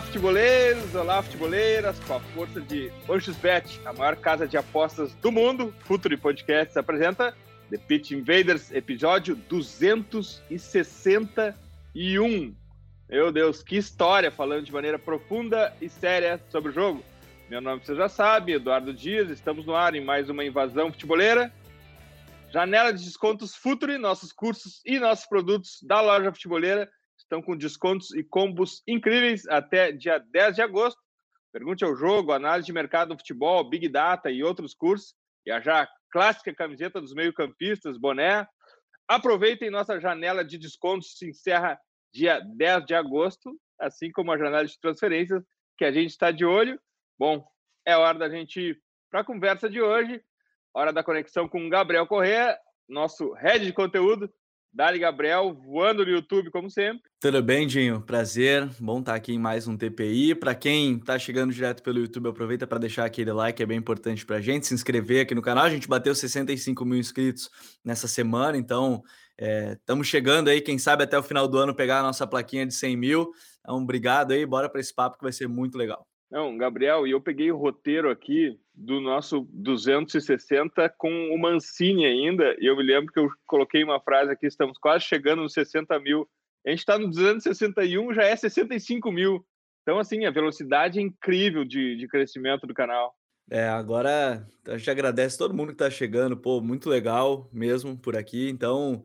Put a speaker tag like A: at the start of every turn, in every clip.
A: Olá, futeboleiros! Olá, futeboleiras! Com a força de Bet, a maior casa de apostas do mundo, Futuri Podcasts apresenta The Pitch Invaders, episódio 261. Meu Deus, que história! Falando de maneira profunda e séria sobre o jogo. Meu nome você já sabe, Eduardo Dias, estamos no ar em mais uma invasão futeboleira. Janela de descontos Futuri, nossos cursos e nossos produtos da loja futeboleira estão com descontos e combos incríveis até dia 10 de agosto. Pergunte ao jogo, análise de mercado do futebol, Big Data e outros cursos. E a já clássica camiseta dos meio-campistas, boné. Aproveitem nossa janela de descontos, se encerra dia 10 de agosto, assim como a janela de transferências, que a gente está de olho. Bom, é hora da gente ir para a conversa de hoje. Hora da conexão com o Gabriel Corrêa, nosso head de conteúdo. Dali Gabriel, voando no YouTube, como sempre.
B: Tudo bem, Dinho? Prazer. Bom estar aqui em mais um TPI. Para quem está chegando direto pelo YouTube, aproveita para deixar aquele like, é bem importante para a gente. Se inscrever aqui no canal. A gente bateu 65 mil inscritos nessa semana, então estamos é, chegando aí. Quem sabe até o final do ano pegar a nossa plaquinha de 100 mil. Então, obrigado aí. Bora para esse papo que vai ser muito legal.
A: Não, Gabriel, e eu peguei o roteiro aqui do nosso 260 com o Mancini ainda, e eu me lembro que eu coloquei uma frase aqui, estamos quase chegando nos 60 mil. A gente está no 261, já é 65 mil. Então, assim, a velocidade é incrível de, de crescimento do canal.
B: É, agora a gente agradece todo mundo que está chegando, pô, muito legal mesmo por aqui. Então,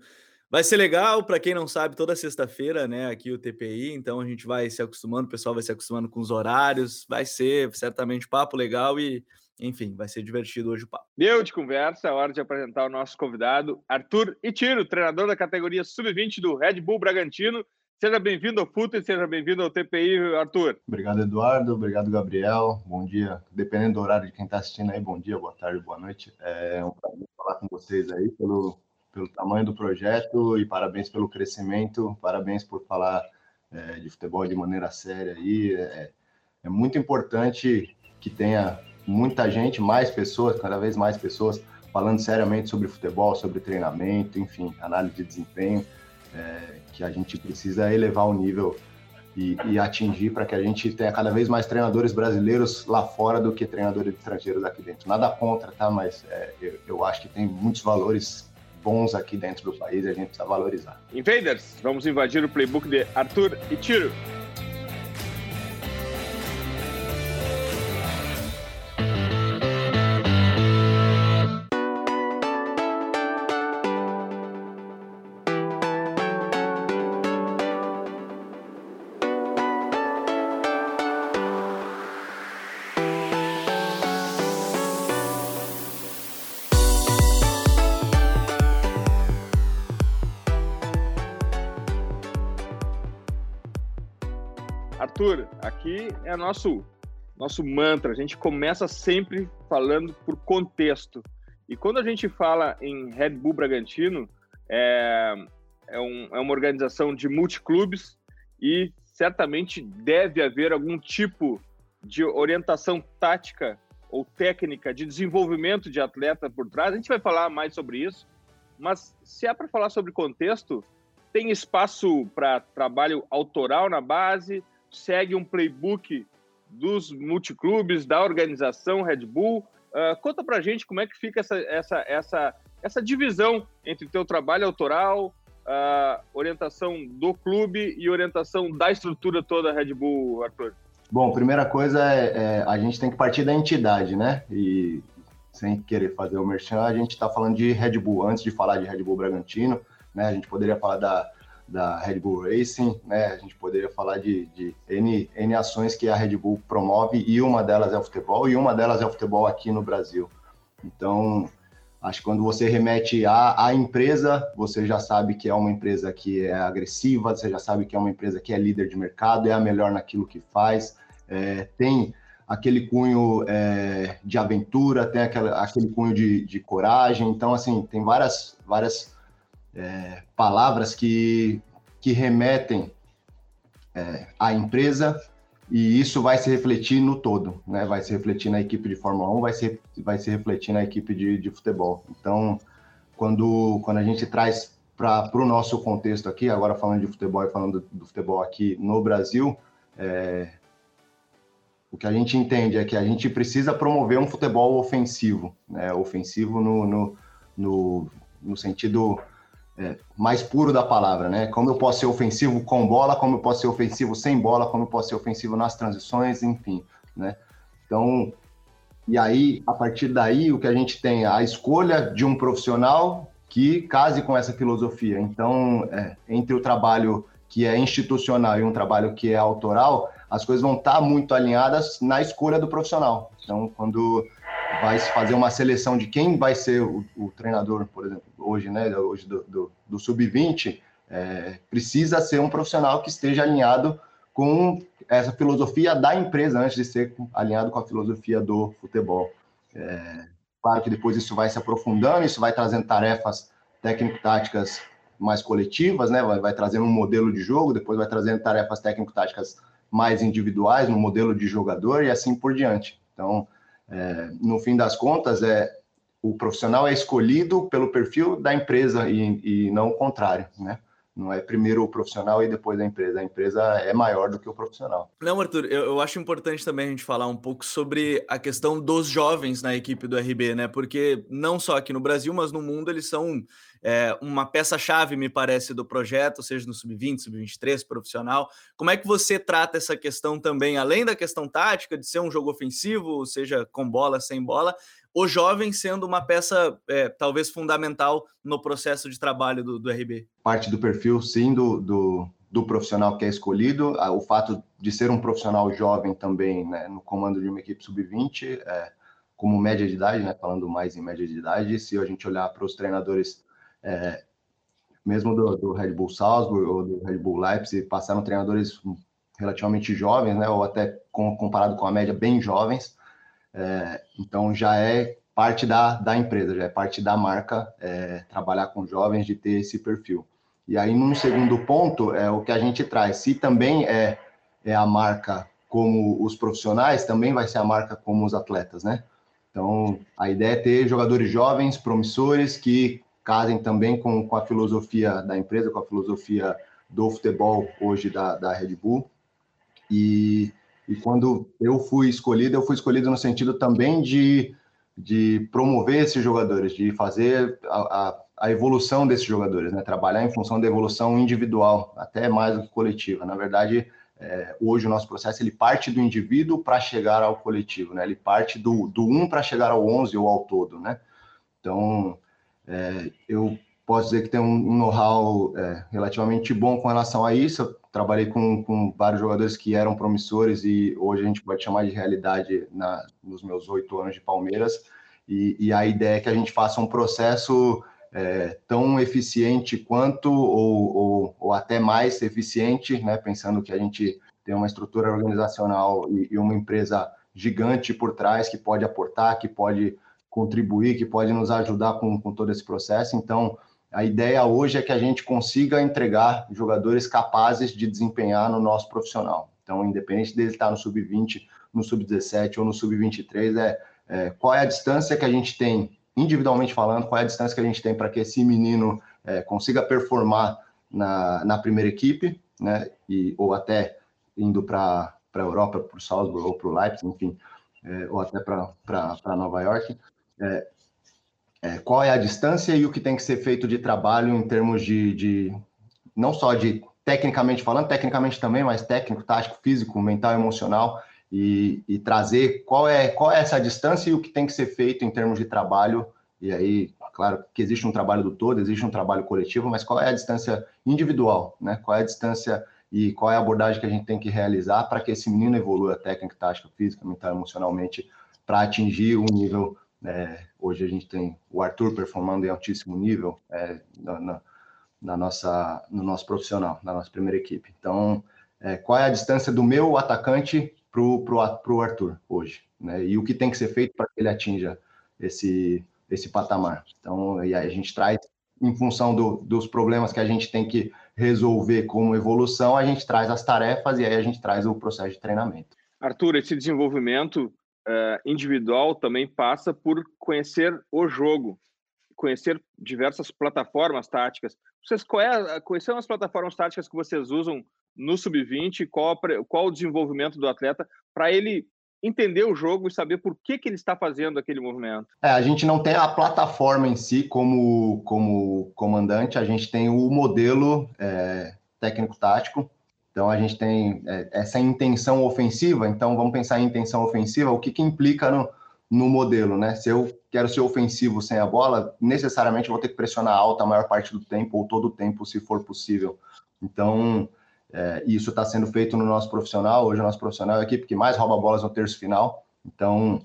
B: Vai ser legal, para quem não sabe, toda sexta-feira, né, aqui o TPI, então a gente vai se acostumando, o pessoal vai se acostumando com os horários, vai ser certamente papo legal e, enfim, vai ser divertido hoje o papo.
A: Deu de conversa, é hora de apresentar o nosso convidado, Arthur Itiro, treinador da categoria Sub-20 do Red Bull Bragantino. Seja bem-vindo ao FUTA e seja bem-vindo ao TPI, Arthur.
C: Obrigado, Eduardo. Obrigado, Gabriel. Bom dia. Dependendo do horário de quem está assistindo aí, bom dia, boa tarde, boa noite. É um prazer falar com vocês aí pelo pelo tamanho do projeto e parabéns pelo crescimento, parabéns por falar é, de futebol de maneira séria aí. É, é muito importante que tenha muita gente, mais pessoas, cada vez mais pessoas falando seriamente sobre futebol, sobre treinamento, enfim, análise de desempenho, é, que a gente precisa elevar o nível e, e atingir para que a gente tenha cada vez mais treinadores brasileiros lá fora do que treinadores estrangeiros aqui dentro. Nada contra, tá? Mas é, eu, eu acho que tem muitos valores bons aqui dentro do país e a gente precisa valorizar.
A: Invaders, vamos invadir o playbook de Arthur e Tiro. Aqui é nosso nosso mantra. A gente começa sempre falando por contexto. E quando a gente fala em Red Bull Bragantino, é, é, um, é uma organização de multiclubes e certamente deve haver algum tipo de orientação tática ou técnica de desenvolvimento de atleta por trás. A gente vai falar mais sobre isso, mas se é para falar sobre contexto, tem espaço para trabalho autoral na base, segue um playbook dos multiclubes, da organização Red Bull. Uh, conta pra gente como é que fica essa, essa, essa, essa divisão entre teu trabalho autoral, uh, orientação do clube e orientação da estrutura toda Red Bull, Arthur.
C: Bom, primeira coisa é, é a gente tem que partir da entidade, né? E sem querer fazer o merchan, a gente está falando de Red Bull. Antes de falar de Red Bull Bragantino, né? A gente poderia falar da da Red Bull Racing, né? A gente poderia falar de, de N, N ações que a Red Bull promove e uma delas é o futebol e uma delas é o futebol aqui no Brasil. Então, Acho que quando você remete à, à empresa, você já sabe que é uma empresa que é agressiva, você já sabe que é uma empresa que é líder de mercado, é a melhor naquilo que faz, é, tem aquele cunho é, de aventura, tem aquela, aquele cunho de, de, coragem. Então, assim, tem várias, várias é, palavras que, que remetem é, à empresa e isso vai se refletir no todo, né? Vai se refletir na equipe de Fórmula 1, vai se, vai se refletir na equipe de, de futebol. Então, quando, quando a gente traz para o nosso contexto aqui, agora falando de futebol e falando do, do futebol aqui no Brasil, é, o que a gente entende é que a gente precisa promover um futebol ofensivo, né? Ofensivo no, no, no, no sentido é, mais puro da palavra, né? Como eu posso ser ofensivo com bola, como eu posso ser ofensivo sem bola, como eu posso ser ofensivo nas transições, enfim, né? Então, e aí, a partir daí, o que a gente tem é a escolha de um profissional que case com essa filosofia. Então, é, entre o trabalho que é institucional e um trabalho que é autoral, as coisas vão estar muito alinhadas na escolha do profissional. Então, quando vai se fazer uma seleção de quem vai ser o, o treinador, por exemplo, hoje, né, hoje do, do, do sub-20, é, precisa ser um profissional que esteja alinhado com essa filosofia da empresa antes de ser alinhado com a filosofia do futebol. É, claro que depois isso vai se aprofundando, isso vai trazendo tarefas técnico-táticas mais coletivas, né? Vai, vai trazendo um modelo de jogo, depois vai trazendo tarefas técnico-táticas mais individuais, no modelo de jogador e assim por diante. Então, é, no fim das contas, é o profissional é escolhido pelo perfil da empresa e, e não o contrário, né? Não é primeiro o profissional e depois a empresa. A empresa é maior do que o profissional.
B: Não, Arthur, eu, eu, acho importante também a gente falar um pouco sobre a questão dos jovens na equipe do RB, né? Porque não só aqui no Brasil, mas no mundo eles são é, uma peça-chave, me parece, do projeto, seja no sub-20, sub-23, profissional. Como é que você trata essa questão também, além da questão tática, de ser um jogo ofensivo, seja com bola, sem bola, o jovem sendo uma peça é, talvez fundamental no processo de trabalho do, do RB?
C: Parte do perfil, sim, do, do, do, profissional que é escolhido, o fato de ser um profissional jovem também né, no comando de uma equipe sub-20, é, como média de idade, né, falando mais em média de idade, se a gente olhar para os treinadores, é, mesmo do, do, Red Bull Salzburg ou do Red Bull Leipzig, passaram treinadores relativamente jovens, né, ou até com, comparado com a média, bem jovens, é, então já é parte da, da empresa, já é parte da marca é, trabalhar com jovens, de ter esse perfil. E aí, num segundo ponto, é o que a gente traz. Se também é, é a marca como os profissionais, também vai ser a marca como os atletas, né? Então, a ideia é ter jogadores jovens, promissores, que casem também com, com a filosofia da empresa, com a filosofia do futebol hoje da, da Red Bull. E e quando eu fui escolhido, eu fui escolhido no sentido também de, de promover esses jogadores, de fazer a, a, a evolução desses jogadores, né? trabalhar em função da evolução individual, até mais do que coletiva. Na verdade, é, hoje o nosso processo ele parte do indivíduo para chegar ao coletivo, né? ele parte do, do 1 para chegar ao 11 ou ao todo. Né? Então, é, eu posso dizer que tem um, know-how é, relativamente bom com relação a isso trabalhei com, com vários jogadores que eram promissores e hoje a gente pode chamar de realidade na, nos meus oito anos de Palmeiras. E, e, a ideia é que a gente faça um processo é, tão eficiente quanto ou, ou, ou, até mais eficiente, né? pensando que a gente tem uma estrutura organizacional e, e uma empresa gigante por trás que pode aportar, que pode contribuir, que pode nos ajudar com, com todo esse processo. Então, a ideia hoje é que a gente consiga entregar jogadores capazes de desempenhar no nosso profissional. Então, independente dele estar no sub-20, no sub-17 ou no sub-23, é, é, qual é a distância que a gente tem, individualmente falando, qual é a distância que a gente tem para que esse menino é, consiga performar na, na primeira equipe, né? E, ou até indo para a Europa, para o Salzburg ou para o Leipzig, enfim, é, ou até para Nova York. É, é, qual é a distância e o que tem que ser feito de trabalho em termos de, de não só de tecnicamente falando, tecnicamente também, mas técnico, tático, físico, mental, emocional, e, e, trazer qual é, qual é essa distância e o que tem que ser feito em termos de trabalho. E aí, claro que existe um trabalho do todo, existe um trabalho coletivo, mas qual é a distância individual, né? Qual é a distância e qual é a abordagem que a gente tem que realizar para que esse menino evolua técnica, tática, física, mental, emocionalmente, para atingir um nível É, hoje a gente tem o Arthur performando em altíssimo nível é, na, na, na, nossa, no nosso profissional, na nossa primeira equipe. Então, é, qual é a distância do meu atacante para o Arthur hoje? Né? E o que tem que ser feito para que ele atinja esse, esse patamar? Então, e aí a gente traz, em função do, dos problemas que a gente tem que resolver como evolução, a gente traz as tarefas e aí a gente traz o processo de treinamento.
A: Arthur, esse desenvolvimento uh, individual também passa por conhecer o jogo, conhecer diversas plataformas táticas. Vocês é, quais são as plataformas táticas que vocês usam no sub-20? Qual, qual o desenvolvimento do atleta para ele entender o jogo e saber por que, que ele está fazendo aquele movimento?
C: É, a gente não tem a plataforma em si como, como comandante, a gente tem o modelo é, técnico-tático, então a gente tem é, essa intenção ofensiva. Então vamos pensar em intenção ofensiva. O que, que implica no, no modelo, né? Se eu quero ser ofensivo sem a bola, necessariamente vou ter que pressionar alta a maior parte do tempo ou todo o tempo, se for possível. Então é, isso está sendo feito no nosso profissional. Hoje o nosso profissional é a equipe que mais rouba bolas no terço final. Então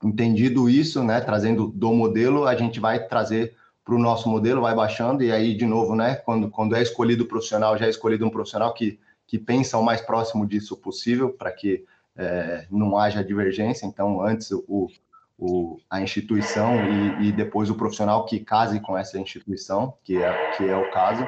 C: entendido isso, né? Trazendo do modelo, a gente vai trazer para o nosso modelo, vai baixando e aí de novo, né? Quando quando é escolhido o profissional, já é escolhido um profissional que que pensam o mais próximo disso possível para que é, não haja divergência. Então, antes o, o, a instituição e, e, depois o profissional que case com essa instituição, que é, que é o caso.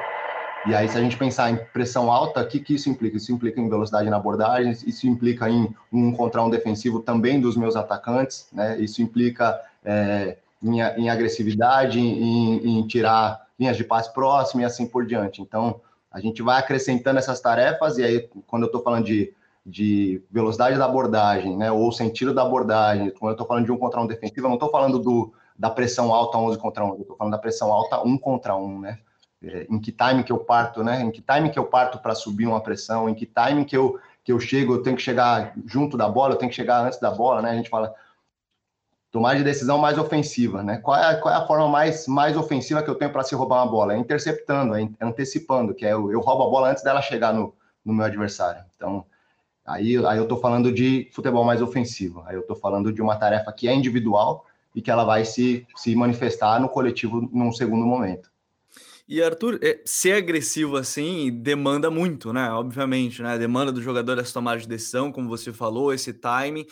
C: E aí, se a gente pensar em pressão alta, o que, que isso implica? Isso implica em velocidade na abordagem, isso implica em um contra um defensivo também dos meus atacantes, né? Isso implica é, em, em, agressividade, em, em tirar linhas de passe próximo e assim por diante. Então, a gente vai acrescentando essas tarefas, e aí, quando eu estou falando de, de velocidade da abordagem, né, ou sentido da abordagem, quando eu estou falando de um contra um defensivo, eu não estou falando do, da pressão alta 11 contra 11, eu estou falando da pressão alta 1 contra 1, né? É, em que time que eu parto, né? Em que time que eu parto para subir uma pressão, em que time que eu, que eu chego, eu tenho que chegar junto da bola, eu tenho que chegar antes da bola, né? A gente fala, tomar de decisão mais ofensiva, né? Qual é, qual é a forma mais, mais ofensiva que eu tenho para se roubar uma bola? É interceptando, é antecipando, que é eu, eu roubo a bola antes dela chegar no, no meu adversário. Então, aí, aí eu estou falando de futebol mais ofensivo. Aí eu estou falando de uma tarefa que é individual e que ela vai se, se manifestar no coletivo num segundo momento.
B: E Arthur, é, ser agressivo assim demanda muito, né? Obviamente, né? Demanda do jogador essa tomada de decisão, como você falou, esse timing.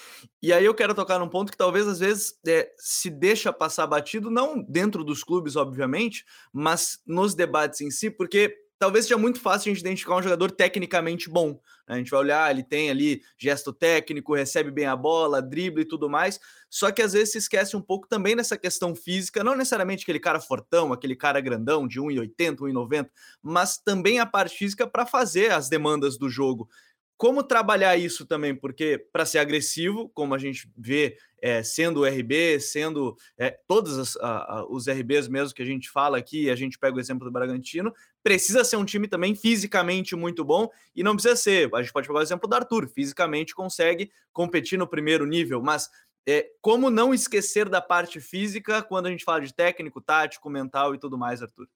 B: E aí eu quero tocar num ponto que talvez às vezes é, se deixa passar batido, não dentro dos clubes, obviamente, mas nos debates em si, porque talvez seja muito fácil a gente identificar um jogador tecnicamente bom. Né? A gente vai olhar, ele tem ali gesto técnico, recebe bem a bola, drible e tudo mais. Só que às vezes se esquece um pouco também nessa questão física, não necessariamente aquele cara fortão, aquele cara grandão de 1,80, 1,90, mas também a parte física para fazer as demandas do jogo. Como trabalhar isso também? Porque para ser agressivo, como a gente vê é, sendo o RB, sendo é, todos as, a, a, os RBs mesmo que a gente fala aqui, a gente pega o exemplo do Bragantino, precisa ser um time também fisicamente muito bom e não precisa ser. A gente pode pegar o exemplo do Arthur, fisicamente consegue competir no primeiro nível, mas é, como não esquecer da parte física quando a gente fala de técnico, tático, mental e tudo mais, Arthur?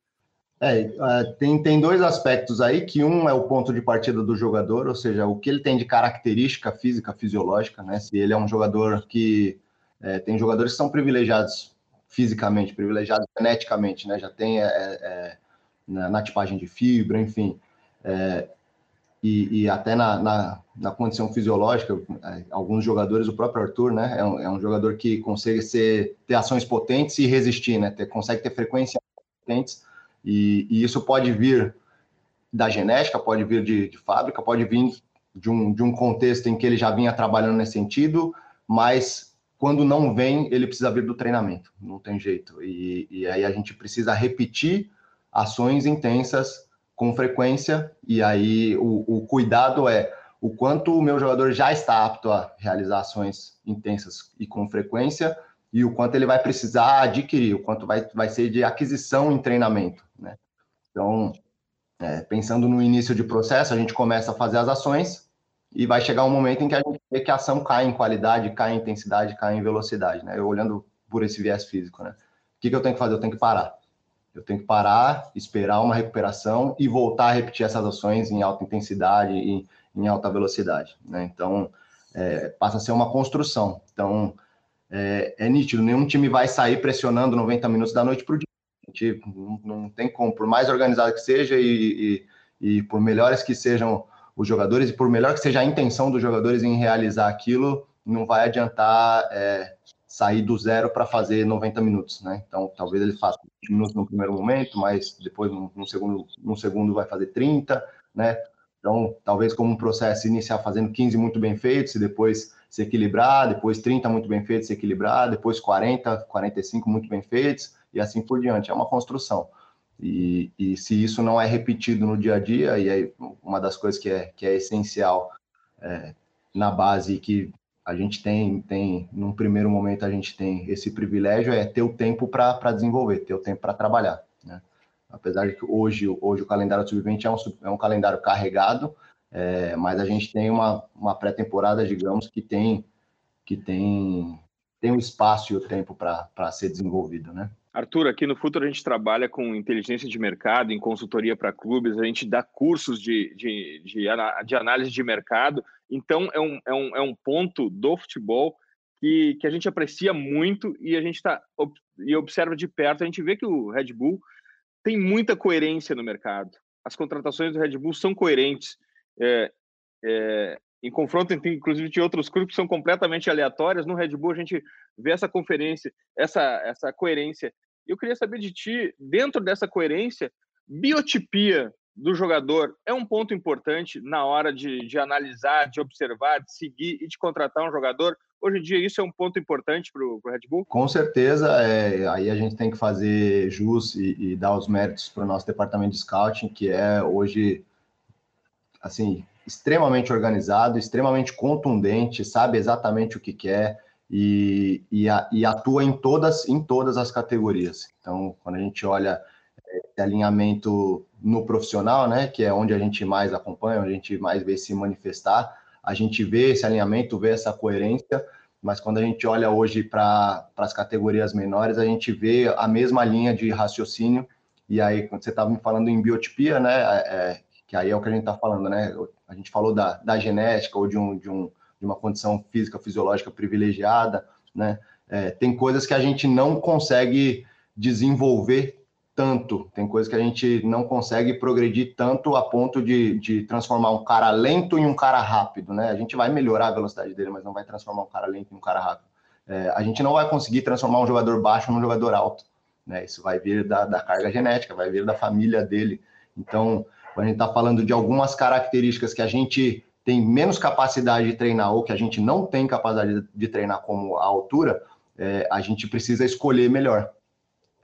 C: É, é, tem, tem dois aspectos aí, que um é o ponto de partida do jogador, ou seja, o que ele tem de característica física, fisiológica, né? Se ele é um jogador que é, tem jogadores que são privilegiados fisicamente, privilegiados geneticamente, né? Já tem é, é, na, na, tipagem de fibra, enfim. É, e, e, até na, na, na, condição fisiológica, alguns jogadores, o próprio Arthur, né? É um, é um jogador que consegue ser, ter ações potentes e resistir, né? Ter, consegue ter frequências potentes e, e, isso pode vir da genética, pode vir de, de, fábrica, pode vir de um, de um contexto em que ele já vinha trabalhando nesse sentido, mas quando não vem, ele precisa vir do treinamento, não tem jeito. E, e aí a gente precisa repetir ações intensas com frequência, e aí o, o cuidado é o quanto o meu jogador já está apto a realizar ações intensas e com frequência, e o quanto ele vai precisar adquirir, o quanto vai, vai ser de aquisição em treinamento. Né? Então, é, pensando no início de processo, a gente começa a fazer as ações e vai chegar um momento em que a gente vê que a ação cai em qualidade, cai em intensidade, cai em velocidade. Né? Eu olhando por esse viés físico. Né? O que, que eu tenho que fazer? Eu tenho que parar. Eu tenho que parar, esperar uma recuperação e voltar a repetir essas ações em alta intensidade e em alta velocidade. Né? Então, é, passa a ser uma construção. Então, é, é nítido, nenhum time vai sair pressionando 90 minutos da noite para o dia. A gente não, tem como, por mais organizado que seja e, e, e, por melhores que sejam os jogadores e por melhor que seja a intenção dos jogadores em realizar aquilo, não vai adiantar é, sair do zero para fazer 90 minutos, né? Então, talvez ele faça 20 minutos no primeiro momento, mas depois, no, segundo, segundo, vai fazer 30, né? Então, talvez como um processo iniciar fazendo 15 muito bem feitos e depois se equilibrar, depois 30 muito bem feitos, se equilibrar, depois 40, 45 muito bem feitos e assim por diante. É uma construção. E, e se isso não é repetido no dia a dia, e aí uma das coisas que é, que é essencial é, na base que a gente tem, tem, num primeiro momento, a gente tem esse privilégio, é ter o tempo para desenvolver, ter o tempo para trabalhar. Né? Apesar de que hoje, hoje o calendário sub-20 é um, é um calendário carregado, é, mas a gente tem uma, uma pré-temporada, digamos, que tem, que tem, tem o espaço e o tempo para ser desenvolvido, né?
A: Arthur, aqui no Futuro a gente trabalha com inteligência de mercado, em consultoria para clubes, a gente dá cursos de, de, de, de, análise de mercado. Então, é um, é um, é um ponto do futebol que, que a gente aprecia muito e a gente tá, e observa de perto. A gente vê que o Red Bull tem muita coerência no mercado. As contratações do Red Bull são coerentes. É, é, em confronto, inclusive, de outros clubes que são completamente aleatórias. No Red Bull, a gente vê essa conferência, essa, essa coerência. Eu queria saber de ti, dentro dessa coerência, biotipia do jogador é um ponto importante na hora de, de analisar, de observar, de seguir e de contratar um jogador. Hoje em dia, isso é um ponto importante para o Red Bull?
C: Com certeza. É, aí a gente tem que fazer jus e, e dar os méritos para o nosso departamento de scouting, que é hoje, assim, extremamente organizado, extremamente contundente, sabe exatamente o que quer e, e, e, atua em todas, em todas as categorias. Então, quando a gente olha esse alinhamento no profissional, né, que é onde a gente mais acompanha, onde a gente mais vê se manifestar, a gente vê esse alinhamento, vê essa coerência, mas quando a gente olha hoje para as categorias menores, a gente vê a mesma linha de raciocínio. E aí, quando você estava me falando em biotipia, né, é, que aí é o que a gente está falando, né? A gente falou da, da genética ou de, um, de, um, de uma condição física, fisiológica privilegiada, né? É, tem coisas que a gente não consegue desenvolver tanto, tem coisas que a gente não consegue progredir tanto a ponto de, de transformar um cara lento em um cara rápido, né? A gente vai melhorar a velocidade dele, mas não vai transformar um cara lento em um cara rápido. É, a gente não vai conseguir transformar um jogador baixo num jogador alto, né? Isso vai vir da, da carga genética, vai vir da família dele. Então, quando a gente está falando de algumas características que a gente tem menos capacidade de treinar ou que a gente não tem capacidade de treinar como a altura, é, a gente precisa escolher melhor.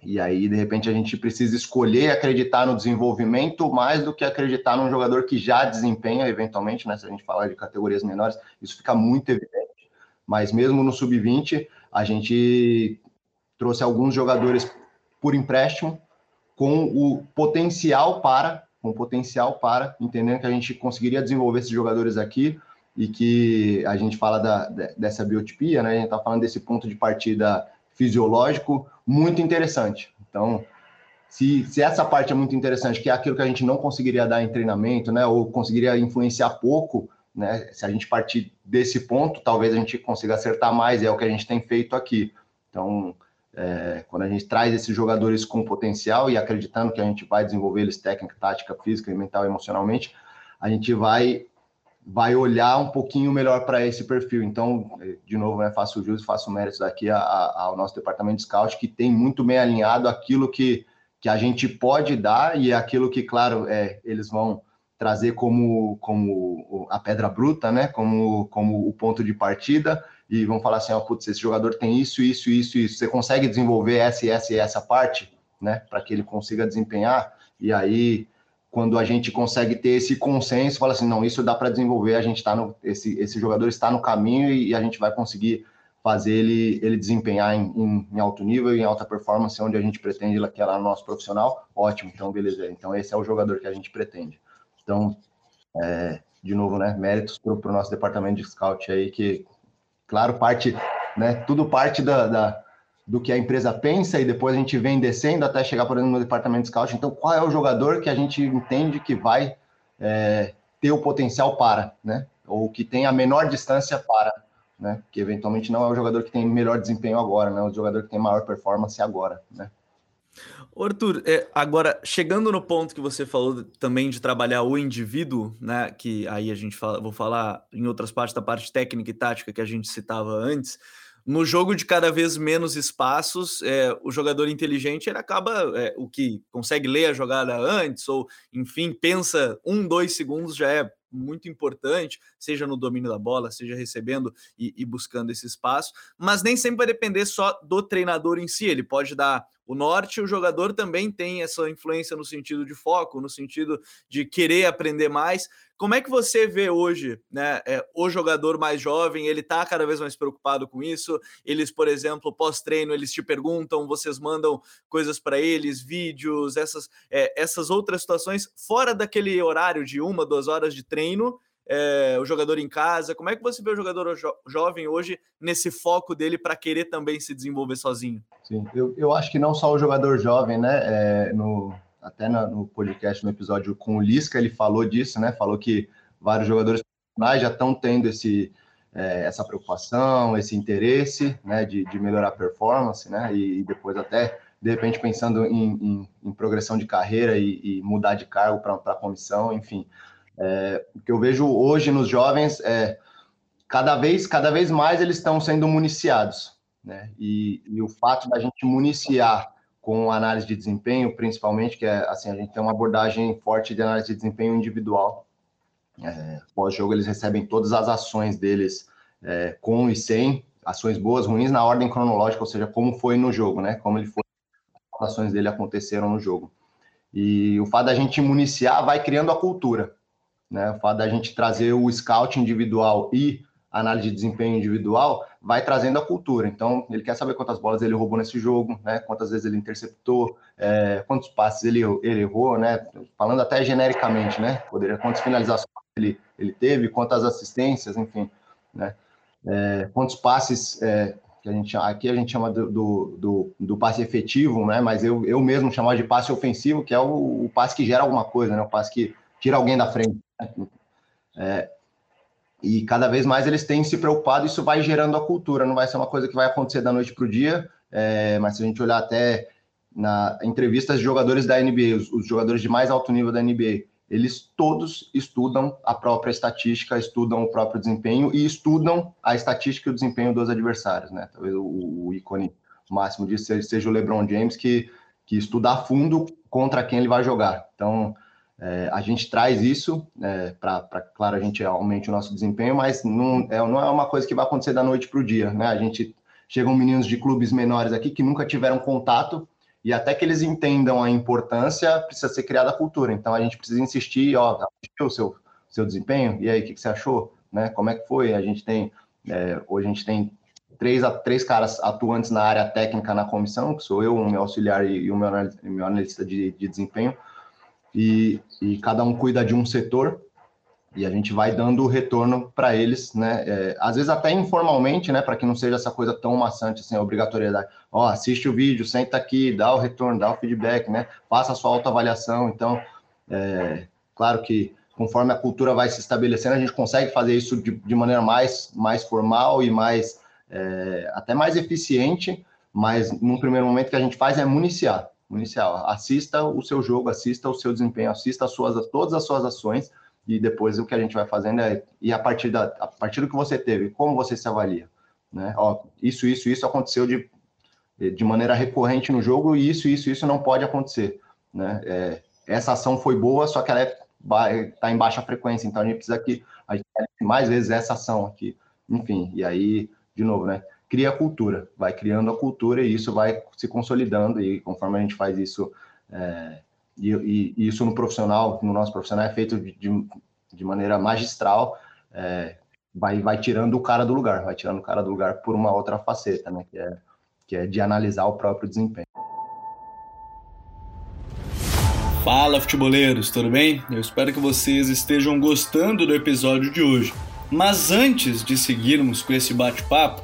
C: E aí, de repente, a gente precisa escolher acreditar no desenvolvimento mais do que acreditar num jogador que já desempenha, eventualmente, né? Se a gente falar de categorias menores, isso fica muito evidente. Mas mesmo no sub-20, a gente trouxe alguns jogadores por empréstimo com o potencial para com potencial para, entendendo que a gente conseguiria desenvolver esses jogadores aqui e que a gente fala da, dessa biotipia, né? A gente está falando desse ponto de partida fisiológico muito interessante. Então, se, se essa parte é muito interessante, que é aquilo que a gente não conseguiria dar em treinamento, né? Ou conseguiria influenciar pouco, né? Se a gente partir desse ponto, talvez a gente consiga acertar mais, é o que a gente tem feito aqui. Então, é, quando a gente traz esses jogadores com potencial e acreditando que a gente vai desenvolver eles técnica, tática, física, mental emocionalmente, a gente vai vai olhar um pouquinho melhor para esse perfil. Então, de novo, né, faço jus, faço méritos aqui a, a, ao nosso departamento de scout, que tem muito bem alinhado aquilo que, que a gente pode dar e aquilo que, claro, é, eles vão trazer como, como a pedra bruta, né, como, como o ponto de partida, e vão falar assim, ó, oh, putz, esse jogador tem isso, isso, isso, isso. Você consegue desenvolver essa essa e essa parte, né, para que ele consiga desempenhar. E aí, quando a gente consegue ter esse consenso, fala assim, não, isso dá para desenvolver, a gente está no, esse, esse jogador está no caminho e, e, a gente vai conseguir fazer ele, ele desempenhar em, em, em, alto nível, em alta performance, onde a gente pretende que é lá no nosso profissional, ótimo, então beleza, então esse é o jogador que a gente pretende. Então, é, de novo, né, méritos para o nosso departamento de scout aí, que Claro, parte, né? Tudo parte da, da, do que a empresa pensa e depois a gente vem descendo até chegar, por exemplo, no departamento de scout. Então, qual é o jogador que a gente entende que vai é, ter o potencial para, né? Ou que tem a menor distância para né? Que eventualmente não é o jogador que tem melhor desempenho agora, né? O jogador que tem maior performance agora, né?
B: Arthur, é, agora chegando no ponto que você falou também de trabalhar o indivíduo, né? Que aí a gente fala, vou falar em outras partes da parte técnica e tática que a gente citava antes. No jogo de cada vez menos espaços, é, o jogador inteligente ele acaba é, o que consegue ler a jogada antes ou enfim pensa um dois segundos já é muito importante, seja no domínio da bola, seja recebendo e, e, buscando esse espaço, mas nem sempre vai depender só do treinador em si, ele pode dar o norte, o jogador também tem essa influência no sentido de foco, no sentido de querer aprender mais. Como é que você vê hoje, né, é, o jogador mais jovem, ele está cada vez mais preocupado com isso? Eles, por exemplo, pós-treino, eles te perguntam, vocês mandam coisas para eles, vídeos, essas, é, essas outras situações, fora daquele horário de uma, duas horas de treino, é, o jogador em casa? Como é que você vê o jogador jo jovem hoje nesse foco dele para querer também se desenvolver sozinho?
C: Sim, eu, eu acho que não só o jogador jovem, né? É, no, até no, no, podcast, no episódio com o Lisca, ele falou disso, né? Falou que vários jogadores já estão tendo esse, é, essa preocupação, esse interesse, né? De, de melhorar a performance, né? E, e, depois até de repente pensando em, em, em progressão de carreira e, e mudar de cargo para a comissão, enfim. É, o que eu vejo hoje nos jovens é cada vez, cada vez mais eles estão sendo municiados, né? E, e o fato da gente municiar com análise de desempenho, principalmente, que é assim, a gente tem uma abordagem forte de análise de desempenho individual. É, Pós-jogo, eles recebem todas as ações deles é, com e sem, ações boas, ruins, na ordem cronológica, ou seja, como foi no jogo, né? Como ele foi, as ações dele aconteceram no jogo. E o fato da gente municiar vai criando a cultura. Né? O fato da gente trazer o scout individual e análise de desempenho individual vai trazendo a cultura. Então, ele quer saber quantas bolas ele roubou nesse jogo, né? quantas vezes ele interceptou, é, quantos passes ele, ele errou, né? falando até genericamente, né? Poderia, quantas finalizações ele, ele teve, quantas assistências, enfim. Né? É, quantos passes é, que a gente aqui a gente chama do, do, do, do, passe efetivo, né? Mas eu, eu mesmo chamava de passe ofensivo, que é o, o passe que gera alguma coisa, né? O passe que tira alguém da frente. É, e cada vez mais eles têm se preocupado, isso vai gerando a cultura, não vai ser uma coisa que vai acontecer da noite para o dia, é, mas se a gente olhar até na entrevistas de jogadores da NBA, os, os, jogadores de mais alto nível da NBA, eles todos estudam a própria estatística, estudam o próprio desempenho e estudam a estatística e o desempenho dos adversários, né? Talvez o, o ícone máximo disso seja o LeBron James, que, que estuda a fundo contra quem ele vai jogar. Então, é, a gente traz isso é, para, claro, a gente aumente o nosso desempenho, mas não é, não é uma coisa que vai acontecer da noite para o dia, né? A gente chegam meninos de clubes menores aqui que nunca tiveram contato e até que eles entendam a importância, precisa ser criada a cultura. Então a gente precisa insistir, ó, o seu seu desempenho e aí o que, que, você achou, né? Como é que foi? A gente tem é, hoje a gente tem três, três caras atuantes na área técnica na comissão, que sou eu, o meu auxiliar e, o meu, meu analista de, de desempenho e, e cada um cuida de um setor e a gente vai dando o retorno para eles, né? É, às vezes até informalmente, né? Para que não seja essa coisa tão maçante, assim, a obrigatoriedade. Ó, assiste o vídeo, senta aqui, dá o retorno, dá o feedback, né? Faça a sua autoavaliação. Então, é, claro que conforme a cultura vai se estabelecendo, a gente consegue fazer isso de, de maneira mais, mais formal e mais é, até mais eficiente, mas num primeiro momento que a gente faz é municiar inicial. Assista o seu jogo, assista o seu desempenho, assista as suas, todas as suas ações e depois o que a gente vai fazendo é e a partir da a partir do que você teve, como você se avalia, né? Ó, isso, isso, isso aconteceu de de maneira recorrente no jogo e isso, isso, isso não pode acontecer, né? É, essa ação foi boa, só que ela está em baixa frequência, então a gente precisa que a gente mais vezes essa ação aqui, enfim, e aí de novo, né? Cria a cultura, vai criando a cultura e isso vai se consolidando e conforme a gente faz isso é, e, e, isso no profissional, no nosso profissional é feito de, de maneira magistral, é, vai, vai tirando o cara do lugar, vai tirando o cara do lugar por uma outra faceta, né, que é, que é de analisar o próprio desempenho.
B: Fala, futeboleiros, tudo bem? Eu espero que vocês estejam gostando do episódio de hoje. Mas antes de seguirmos com esse bate-papo,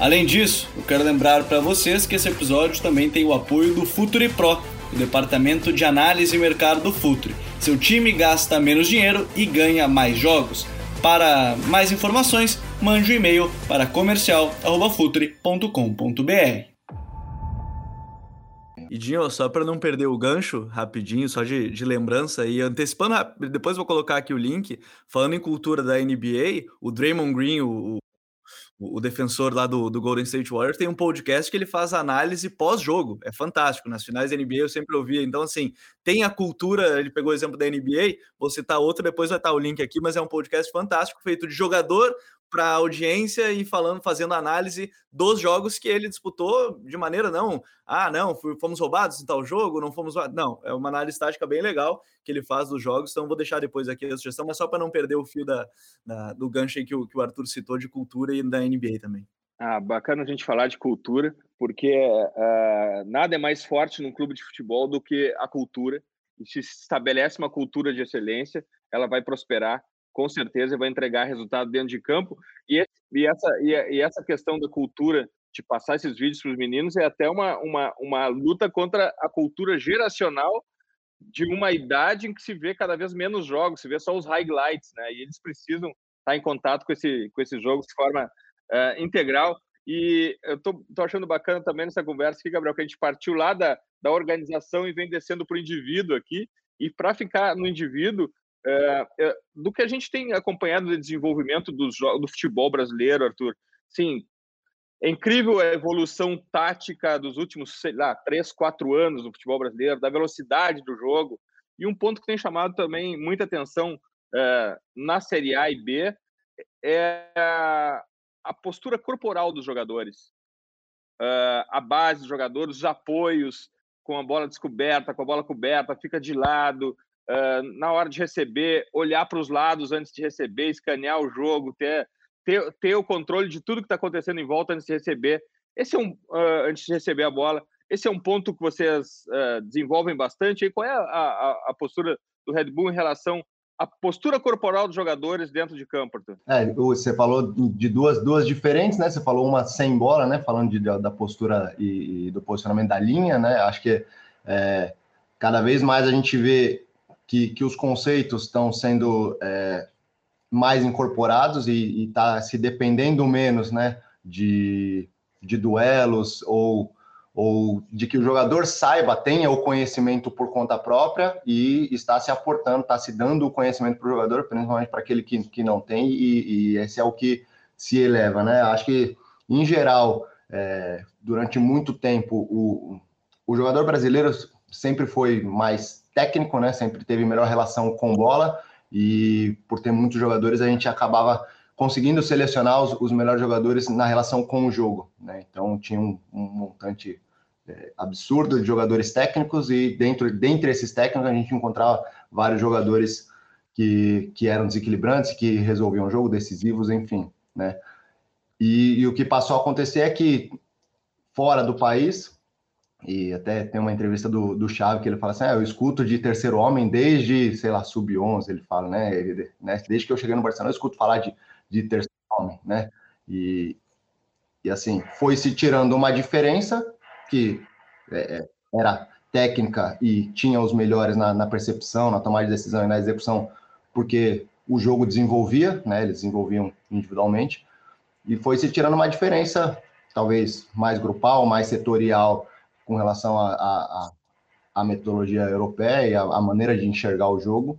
B: Além disso, eu quero lembrar para vocês que esse episódio também tem o apoio do Future Pro, o departamento de análise e mercado do Futre. Seu time gasta menos dinheiro e ganha mais jogos. Para mais informações, mande um e-mail para comercial@futre.com.br. E Dinho, só para não perder o gancho, rapidinho, só de, de lembrança e antecipando, depois vou colocar aqui o link, falando em cultura da NBA, o Draymond Green, o, o defensor lá do, do, Golden State Warriors, tem um podcast que ele faz análise pós-jogo. É fantástico. Nas finais da NBA eu sempre ouvia. Então, assim, tem a cultura. Ele pegou o exemplo da NBA, vou citar outro, depois vai estar o link aqui, mas é um podcast fantástico, feito de jogador para a audiência e falando, fazendo análise dos jogos que ele disputou de maneira não, ah, não, fomos roubados em tal jogo, não fomos, não, é uma análise tática bem legal que ele faz dos jogos, então vou deixar depois aqui a sugestão, mas só para não perder o fio da, da do gancho que o, que o Arthur citou de cultura e da NBA também.
A: Ah, bacana a gente falar de cultura, porque uh, nada é mais forte num clube de futebol do que a cultura. E se estabelece uma cultura de excelência, ela vai prosperar com certeza vai entregar resultado dentro de campo. E, e, essa, e, e essa questão da cultura, de passar esses vídeos para os meninos, é até uma, uma, uma luta contra a cultura geracional de uma idade em que se vê cada vez menos jogos, se vê só os highlights, né? E eles precisam estar em contato com esse, com esse jogo de forma uh, integral. E eu tô, tô achando bacana também nessa conversa aqui, Gabriel, que a gente partiu lá da, da organização e vem descendo para o indivíduo aqui. E para ficar no indivíduo, é, é, do que a gente tem acompanhado de desenvolvimento do, do futebol brasileiro, Arthur, sim, é incrível a evolução tática dos últimos, sei lá, três, quatro anos do futebol brasileiro, da velocidade do jogo. E um ponto que tem chamado também muita atenção é, na Série A e B é a postura corporal dos jogadores. É, a base dos jogadores, os apoios, com a bola descoberta, com a bola coberta, fica de lado, na hora de receber, olhar para os lados antes de receber, escanear o jogo, ter, ter, ter o controle de tudo que está acontecendo em volta antes de receber. Esse é um uh, antes de receber a bola. Esse é um ponto que vocês uh, desenvolvem bastante. E qual é a, a, a, postura do Red Bull em relação à postura corporal dos jogadores dentro de campo, Arthur?
C: É, você falou de duas, duas diferentes, né? Você falou uma sem bola, né? Falando de, da postura e, e do posicionamento da linha, né? Acho que é, cada vez mais a gente vê que, que os conceitos estão sendo é, mais incorporados e está se dependendo menos né, de, de duelos ou, ou de que o jogador saiba, tenha o conhecimento por conta própria e está se aportando, está se dando o conhecimento para o jogador, principalmente para aquele que, que não tem, e, e, esse é o que se eleva. Né? Acho que, em geral, é, durante muito tempo, o, o jogador brasileiro sempre foi mais técnico, né? Sempre teve melhor relação com bola e por ter muitos jogadores a gente acabava conseguindo selecionar os, os melhores jogadores na relação com o jogo, né? Então tinha um, um montante é, absurdo de jogadores técnicos e dentro dentre esses técnicos a gente encontrava vários jogadores que, que eram desequilibrantes, que resolviam o jogo, decisivos, enfim, né? E, e o que passou a acontecer é que fora do país e até tem uma entrevista do, do Chave que ele fala assim: ah, eu escuto de terceiro homem desde, sei lá, sub-11, ele fala, né? Ele, né? Desde que eu cheguei no Barcelona, eu escuto falar de, de terceiro homem, né? E, e assim, foi se tirando uma diferença que é, é, era técnica e tinha os melhores na, na, percepção, na tomada de decisão e na execução, porque o jogo desenvolvia, né? Eles desenvolviam individualmente, e foi se tirando uma diferença, talvez mais grupal, mais setorial com relação à metodologia europeia e a, maneira de enxergar o jogo.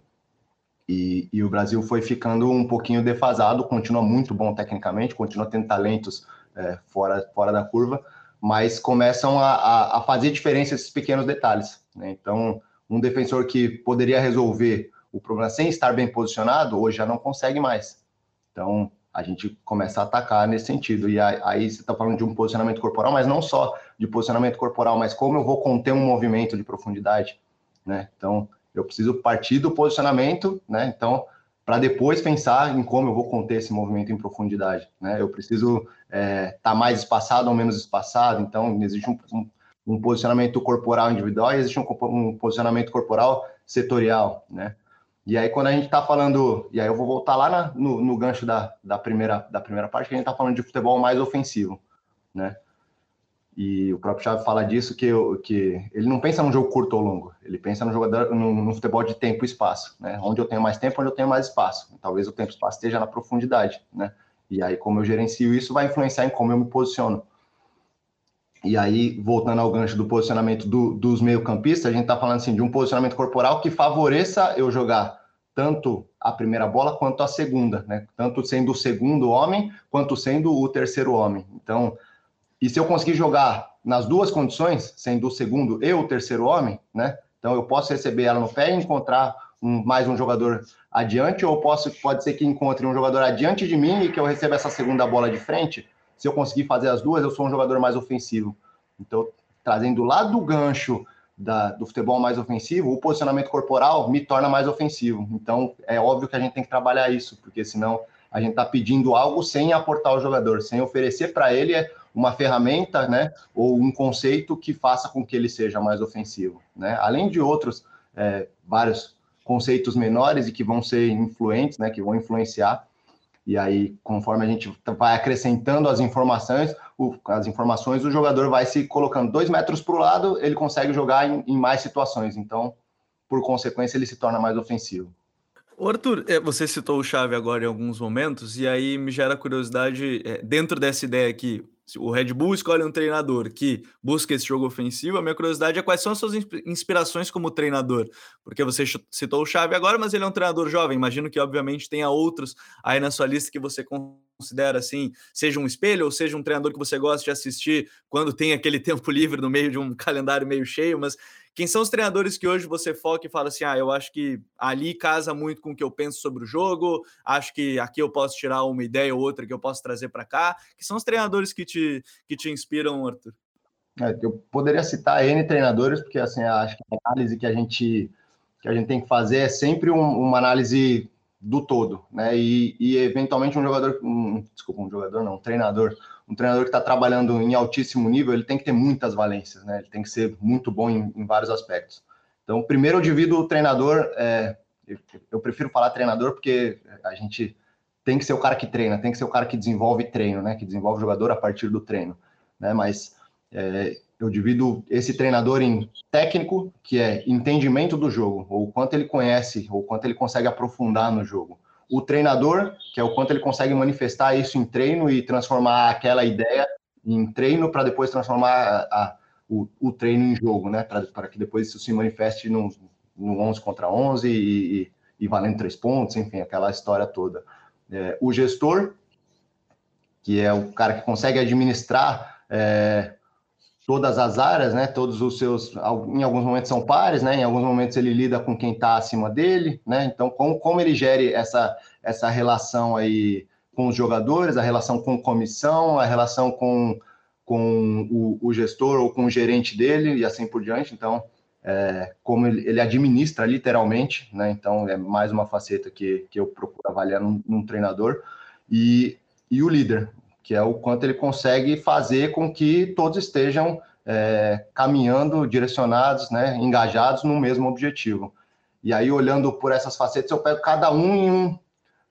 C: E, e, o Brasil foi ficando um pouquinho defasado, continua muito bom tecnicamente, continua tendo talentos é, fora, fora da curva, mas começam a, a, a fazer diferença esses pequenos detalhes. Né? Então, um defensor que poderia resolver o problema sem estar bem posicionado, hoje já não consegue mais. Então, a gente começa a atacar nesse sentido. E aí você está falando de um posicionamento corporal, mas não só de posicionamento corporal, mas como eu vou conter um movimento de profundidade, né? Então, eu preciso partir do posicionamento, né? Então, para depois pensar em como eu vou conter esse movimento em profundidade. Né? Eu preciso estar é, tá mais espaçado ou menos espaçado, então existe um, um, um posicionamento corporal individual e existe um, um, posicionamento corporal setorial. Né? E aí, quando a gente está falando, e aí eu vou voltar lá na, no, no, gancho da, da, primeira, da primeira parte, que a gente está falando de futebol mais ofensivo. Né? E o próprio Chave fala disso, que, que ele não pensa num jogo curto ou longo, ele pensa no jogador futebol de tempo e espaço, né? Onde eu tenho mais tempo, onde eu tenho mais espaço. Talvez o tempo e espaço esteja na profundidade, né? E aí, como eu gerencio isso, vai influenciar em como eu me posiciono. E aí, voltando ao gancho do posicionamento do, dos meio-campistas, a gente está falando assim, de um posicionamento corporal que favoreça eu jogar tanto a primeira bola quanto a segunda, né? Tanto sendo o segundo homem, quanto sendo o terceiro homem. Então, e se eu conseguir jogar nas duas condições, sendo o segundo e o terceiro homem, né? Então eu posso receber ela no pé e encontrar um, mais um jogador adiante, ou posso, pode ser que encontre um jogador adiante de mim e que eu receba essa segunda bola de frente. Se eu conseguir fazer as duas, eu sou um jogador mais ofensivo. Então, trazendo lá do gancho da, do futebol mais ofensivo, o posicionamento corporal me torna mais ofensivo. Então, é óbvio que a gente tem que trabalhar isso, porque senão a gente está pedindo algo sem aportar o jogador, sem oferecer para ele uma ferramenta, né, ou um conceito que faça com que ele seja mais ofensivo, né? Além de outros é, vários conceitos menores e que vão ser influentes, né, que vão influenciar. E aí, conforme a gente vai acrescentando as informações, o, as informações, o jogador vai se colocando dois metros para o lado, ele consegue jogar em, em mais situações. Então, por consequência, ele se torna mais ofensivo.
B: O Arthur, é, você citou o Chave agora em alguns momentos, e aí me gera curiosidade, é, dentro dessa ideia aqui, o Red Bull escolhe um treinador que busca esse jogo ofensivo, a minha curiosidade é quais são as suas inspirações como treinador, porque você citou o Xavi agora, mas ele é um treinador jovem, imagino que obviamente tenha outros aí na sua lista que você considera assim, seja um espelho ou seja um treinador que você gosta de assistir quando tem aquele tempo livre no meio de um calendário meio cheio, mas quem são os treinadores que hoje você foca e fala assim: ah, eu acho que ali casa muito com o que eu penso sobre o jogo, acho que aqui eu posso tirar uma ideia ou outra que eu posso trazer para cá? Que são os treinadores que te, que te inspiram, Arthur?
C: É, eu poderia citar N treinadores, porque assim, acho que a análise que a gente, que a gente tem que fazer é sempre um, uma análise do todo, né? E, e eventualmente um jogador, um, desculpa, um jogador não, um treinador um treinador que está trabalhando em altíssimo nível, ele tem que ter muitas valências, né? Ele tem que ser muito bom em, em vários aspectos. Então, primeiro eu divido o treinador, é, eu, prefiro falar treinador porque a gente tem que ser o cara que treina, tem que ser o cara que desenvolve treino, né? Que desenvolve o jogador a partir do treino, né? Mas é, eu divido esse treinador em técnico, que é entendimento do jogo, ou quanto ele conhece, ou quanto ele consegue aprofundar no jogo o treinador, que é o quanto ele consegue manifestar isso em treino e transformar aquela ideia em treino para depois transformar a, a, o, o, treino em jogo, né? Para que depois isso se manifeste no, no 11 contra 11 e, e, e, valendo três pontos, enfim, aquela história toda. É, o gestor, que é o cara que consegue administrar é, todas as áreas, né? Todos os seus, em alguns momentos são pares, né? Em alguns momentos ele lida com quem está acima dele, né? Então, como, como ele gere essa, essa relação aí com os jogadores, a relação com comissão, a relação com, com o, o gestor ou com o gerente dele e assim por diante. Então, é, como ele, ele, administra literalmente, né? Então, é mais uma faceta que, que eu procuro avaliar num, num treinador. E, e o líder, que é o quanto ele consegue fazer com que todos estejam é, caminhando, direcionados, né, engajados no mesmo objetivo. E aí, olhando por essas facetas, eu pego cada um em um,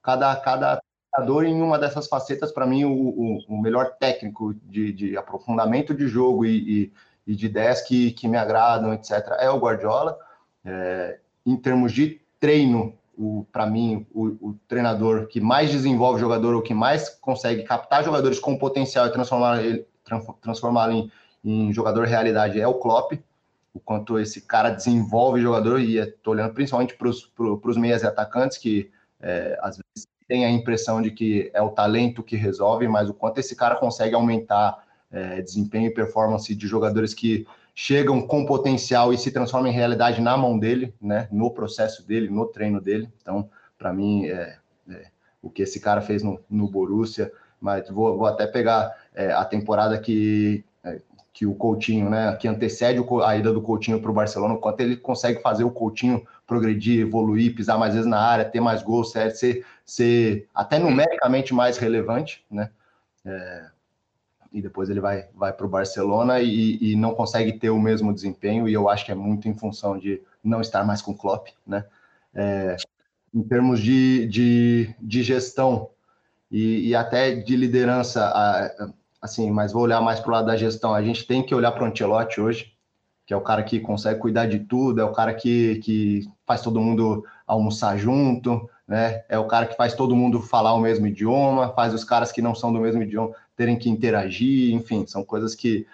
C: cada, cada treinador em uma dessas facetas, para mim, o, o, o, melhor técnico de, de aprofundamento de jogo e, e, e, de ideias que, que me agradam, etc., é o Guardiola. É, em termos de treino, para mim, o, o, treinador que mais desenvolve o jogador, ou que mais consegue captar jogadores com potencial e transformar ele, transformá-lo em, em, jogador realidade é o Klopp. O quanto esse cara desenvolve jogador, e estou olhando principalmente para os meias e atacantes, que é, às vezes tem a impressão de que é o talento que resolve, mas o quanto esse cara consegue aumentar é, desempenho e performance de jogadores que chegam com potencial e se transformam em realidade na mão dele, né? No processo dele, no treino dele. Então, para mim, é, é, o que esse cara fez no, no Borussia, mas vou, vou até pegar é, a temporada que é, que o Coutinho, né, que antecede a ida do Coutinho para o Barcelona, quanto ele consegue fazer o Coutinho progredir, evoluir, pisar mais vezes na área, ter mais gols, ser, ser até numericamente mais relevante, né? É, e depois ele vai, vai para o Barcelona e, e, não consegue ter o mesmo desempenho, e eu acho que é muito em função de não estar mais com o Klopp, né? É, em termos de, de, de gestão e, e, até de liderança, assim, mas vou olhar mais para o lado da gestão, a gente tem que olhar para o Ancelotti hoje, que é o cara que consegue cuidar de tudo, é o cara que, que faz todo mundo almoçar junto, né? É o cara que faz todo mundo falar o mesmo idioma, faz os caras que não são do mesmo idioma terem que interagir, enfim, são coisas que,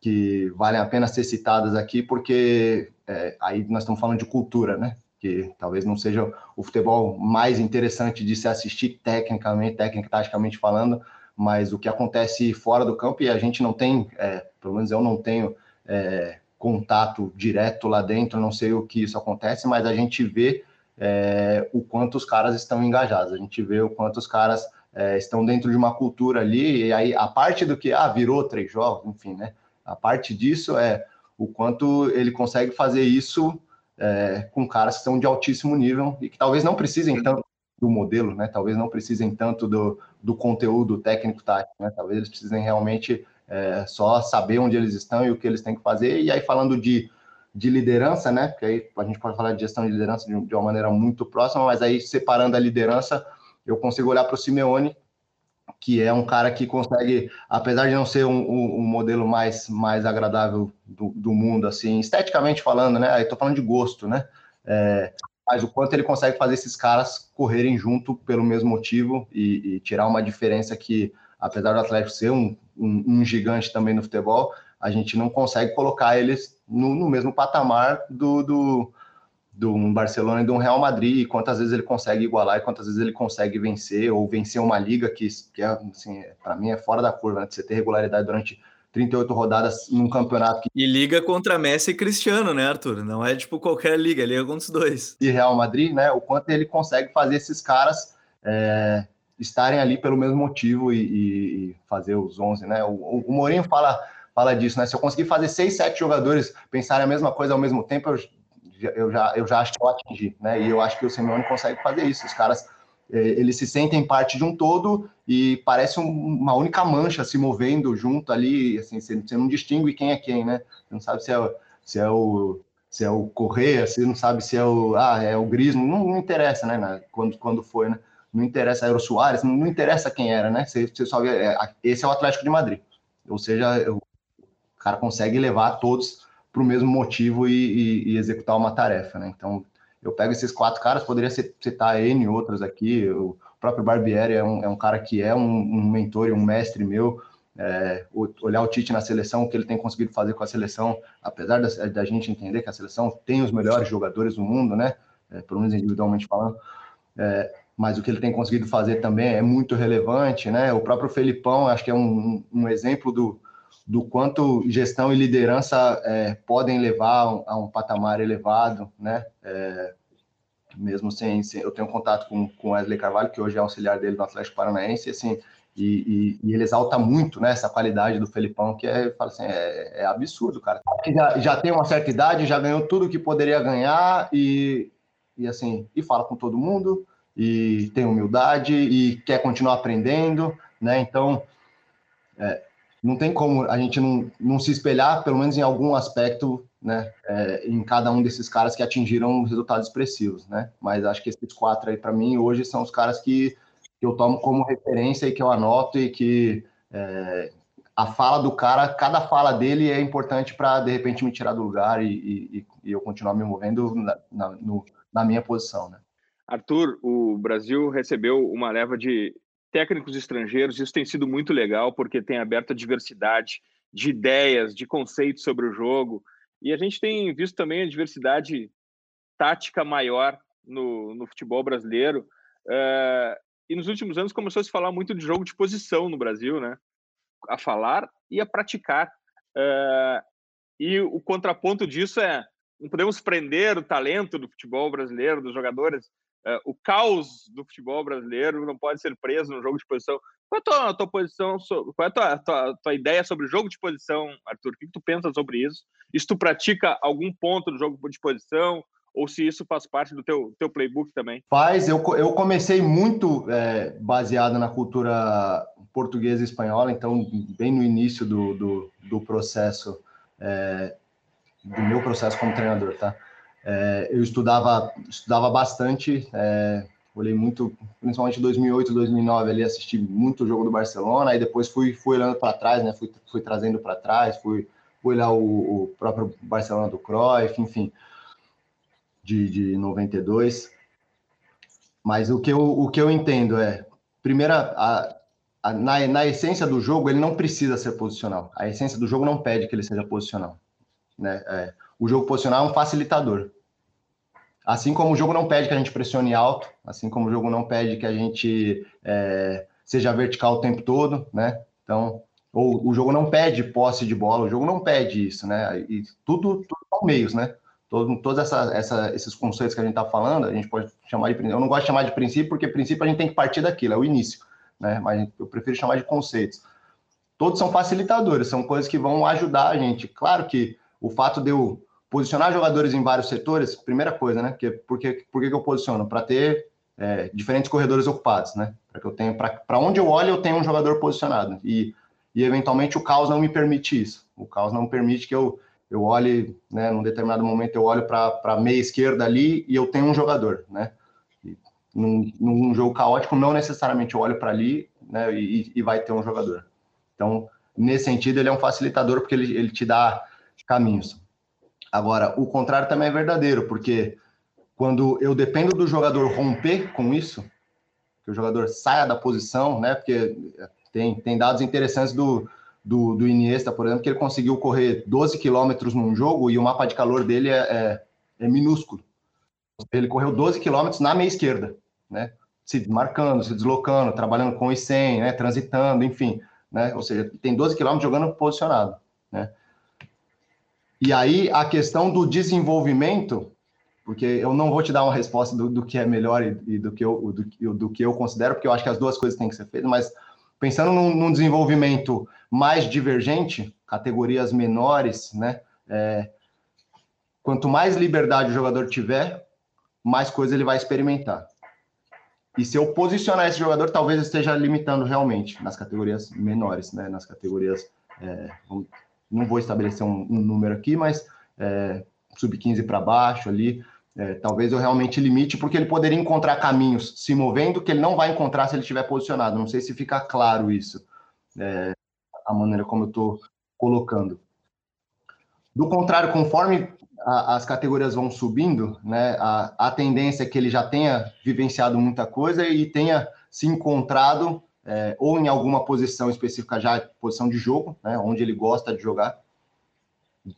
C: que valem a pena ser citadas aqui, porque é, aí nós estamos falando de cultura, né? Que talvez não seja o futebol mais interessante de se assistir tecnicamente, tecnicamente falando, mas o que acontece fora do campo e a gente não tem, é, pelo menos eu não tenho é, contato direto lá dentro, não sei o que isso acontece, mas a gente vê é, o quanto os caras estão engajados, a gente vê o quanto os caras é, estão dentro de uma cultura ali, e aí a parte do que, ah, virou três jogos, enfim, né? A parte disso é o quanto ele consegue fazer isso é, com caras que estão de altíssimo nível e que talvez não precisem tanto do modelo, né? Talvez não precisem tanto do, do conteúdo técnico tático, né? Talvez eles precisem realmente é, só saber onde eles estão e o que eles têm que fazer. E aí, falando de, de liderança, né? Porque aí a gente pode falar de gestão de liderança de, de uma maneira muito próxima, mas aí, separando a liderança, eu consigo olhar para o Simeone, que é um cara que consegue, apesar de não ser um, um, um modelo mais, mais agradável do, do, mundo, assim, esteticamente falando, né? Aí tô falando de gosto, né? É, mas o quanto ele consegue fazer esses caras correrem junto pelo mesmo motivo e, e tirar uma diferença que, apesar do Atlético ser um, um, gigante também no futebol, a gente não consegue colocar eles no, no mesmo patamar do, do, do um Barcelona e do um Real Madrid, e quantas vezes ele consegue igualar e quantas vezes ele consegue vencer, ou vencer uma liga que, que é, assim, para mim é fora da curva, né? De você ter regularidade durante 38 rodadas num campeonato. Que...
B: E liga contra Messi e Cristiano, né, Arthur? Não é tipo qualquer liga, liga contra os dois.
C: E Real Madrid, né? O quanto ele consegue fazer esses caras é, estarem ali pelo mesmo motivo e, e, fazer os 11, né? O, o Mourinho fala, fala disso, né? Se eu conseguir fazer seis, sete jogadores pensarem a mesma coisa ao mesmo tempo, eu, eu, já, eu já acho que eu atingi, né? E eu acho que o Simeone consegue fazer isso. Os caras é, eles se sentem parte de um todo e parece um, uma única mancha se movendo junto ali, assim, você, não distingue quem é quem, né? Você não sabe se é, se é o se é o Correia, você não sabe se é o ah, é o Grismo, não, não interessa, né? Quando, quando foi, né? Não interessa, era o Soares, não, não interessa quem era, né? Você, você só vê, é, esse é o Atlético de Madrid. Ou seja, o cara consegue levar todos para o mesmo motivo e, e, e, executar uma tarefa, né? Então, eu pego esses quatro caras, poderia citar N outros aqui, o próprio Barbieri é um, é um cara que é um, um mentor e um mestre meu, é, olhar o Tite na seleção, o que ele tem conseguido fazer com a seleção, apesar da, da gente entender que a seleção tem os melhores jogadores do mundo, né? É, pelo menos individualmente falando, é, mas o que ele tem conseguido fazer também é muito relevante, né? O próprio Felipão, acho que é um, um exemplo do, do quanto gestão e liderança é, podem levar a um patamar elevado, né? É, mesmo sem, sem, eu tenho contato com o Wesley Carvalho, que hoje é auxiliar dele no Atlético Paranaense, assim, e, e, e, ele exalta muito né, essa qualidade do Felipão, que é, assim, é, é absurdo, cara. Já, já tem uma certa idade, já ganhou tudo que poderia ganhar e, e assim, e fala com todo mundo, e tem humildade e quer continuar aprendendo, né? Então, é, não tem como a gente não, não se espelhar, pelo menos em algum aspecto, né, é, em cada um desses caras que atingiram resultados expressivos, né? Mas acho que esses quatro aí, para mim, hoje são os caras que, que, eu tomo como referência e que eu anoto e que é, a fala do cara, cada fala dele é importante para, de repente, me tirar do lugar e, e, e eu continuar me movendo na, na, no, na minha posição, né?
A: Arthur, o Brasil recebeu uma leva de técnicos estrangeiros. Isso tem sido muito legal, porque tem aberto a diversidade de ideias, de conceitos sobre o jogo. E a gente tem visto também a diversidade tática maior no, no futebol brasileiro. Uh, e nos últimos anos começou a se falar muito de jogo de posição no Brasil, né? A falar e a praticar. Uh, e o contraponto disso é não podemos prender o talento do futebol brasileiro, dos jogadores, Uh, o caos do futebol brasileiro não pode ser preso no jogo de posição. Qual é a tua, a tua posição, qual é a tua, tua, tua, ideia sobre o jogo de posição, Arthur? O que, que tu pensa sobre isso? Se tu pratica algum ponto do jogo de posição ou se isso faz parte do teu, teu playbook também.
C: Faz, eu, eu comecei muito é, baseado na cultura portuguesa e espanhola, então bem no início do, do, do processo, é, do meu processo como treinador, tá? É, eu estudava, estudava bastante, é, olhei muito, principalmente em 2008, 2009, ali assisti muito o jogo do Barcelona, aí depois fui, fui olhando para trás, né? Fui, fui trazendo para trás, fui, fui olhar o, o próprio Barcelona do Cruyff, enfim de, de 92. Mas o que eu, o que eu entendo é, primeira, a, a, na, na essência do jogo, ele não precisa ser posicional. A essência do jogo não pede que ele seja posicional. Né? É, o jogo posicional é um facilitador. Assim como o jogo não pede que a gente pressione alto, assim como o jogo não pede que a gente é, seja vertical o tempo todo, né? Então, ou o jogo não pede posse de bola, o jogo não pede isso, né? E tudo, tudo são meios, né? todo, todos essa, essa, esses conceitos que a gente está falando, a gente pode chamar de princípio. Eu não gosto de chamar de princípio, porque princípio a gente tem que partir daquilo, é o início, né? Mas eu prefiro chamar de conceitos. Todos são facilitadores, são coisas que vão ajudar a gente. Claro que o fato de eu posicionar jogadores em vários setores, primeira coisa, né? Porque, porque, por que eu posiciono? Para ter é, diferentes corredores ocupados, né? Para que eu tenha, para onde eu olho, eu tenho um jogador posicionado. E, e eventualmente o caos não me permite isso. O caos não permite que eu eu olho, né, num determinado momento eu olho para a meia esquerda ali e eu tenho um jogador, né? Num, num jogo caótico, não necessariamente eu olho para ali né, e, e, vai ter um jogador. Então, nesse sentido, ele é um facilitador porque ele, ele te dá caminhos. Agora, o contrário também é verdadeiro, porque quando eu dependo do jogador romper com isso, que o jogador saia da posição, né? Porque tem, tem dados interessantes do, do, do Iniesta, por exemplo, que ele conseguiu correr 12 quilômetros num jogo e o mapa de calor dele é, é, é minúsculo. Ele correu 12 quilômetros na meia esquerda, né? Se marcando, se deslocando, trabalhando com o I100, né? Transitando, enfim, né? Ou seja, tem 12 quilômetros jogando posicionado, né? E aí a questão do desenvolvimento, porque eu não vou te dar uma resposta do, do que é melhor e, e do, que eu, do, do, que eu considero, porque eu acho que as duas coisas têm que ser feitas, mas pensando num, num desenvolvimento mais divergente, categorias menores, né? É, quanto mais liberdade o jogador tiver, mais coisa ele vai experimentar. E se eu posicionar esse jogador, talvez eu esteja limitando realmente nas categorias menores, né? Nas categorias. É, não vou estabelecer um, um número aqui, mas é, sub-15 para baixo ali, é, talvez eu realmente limite, porque ele poderia encontrar caminhos se movendo que ele não vai encontrar se ele estiver posicionado. Não sei se fica claro isso, é, a maneira como eu estou colocando. Do contrário, conforme a, as categorias vão subindo, né, a, a, tendência é que ele já tenha vivenciado muita coisa e tenha se encontrado é, ou em alguma posição específica já, posição de jogo, né, onde ele gosta de jogar,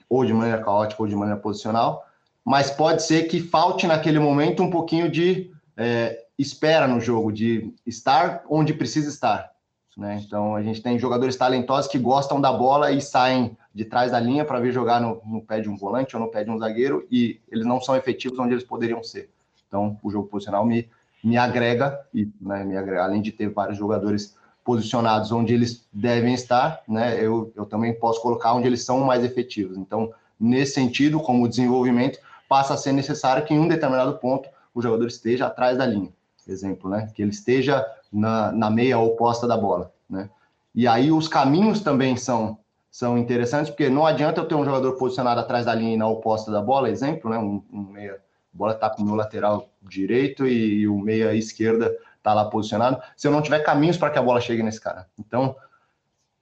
C: ou de maneira caótica ou de maneira posicional, mas pode ser que falte naquele momento um pouquinho de é, espera no jogo, de estar onde precisa estar. Né? Então a gente tem jogadores talentosos que gostam da bola e saem de trás da linha para vir jogar no, no, pé de um volante ou no pé de um zagueiro e eles não são efetivos onde eles poderiam ser. Então o jogo posicional me, me agrega e né, me agrega, além de ter vários jogadores posicionados onde eles devem estar, né, eu, eu também posso colocar onde eles são mais efetivos. Então nesse sentido, como desenvolvimento passa a ser necessário que em um determinado ponto o jogador esteja atrás da linha, exemplo, né? Que ele esteja na, na meia oposta da bola, né? E aí os caminhos também são são interessantes, porque não adianta eu ter um jogador posicionado atrás da linha e na oposta da bola, exemplo, né? Um, um meia, a bola está com o meu lateral direito e, o meia esquerda está lá posicionado, se eu não tiver caminhos para que a bola chegue nesse cara. Então,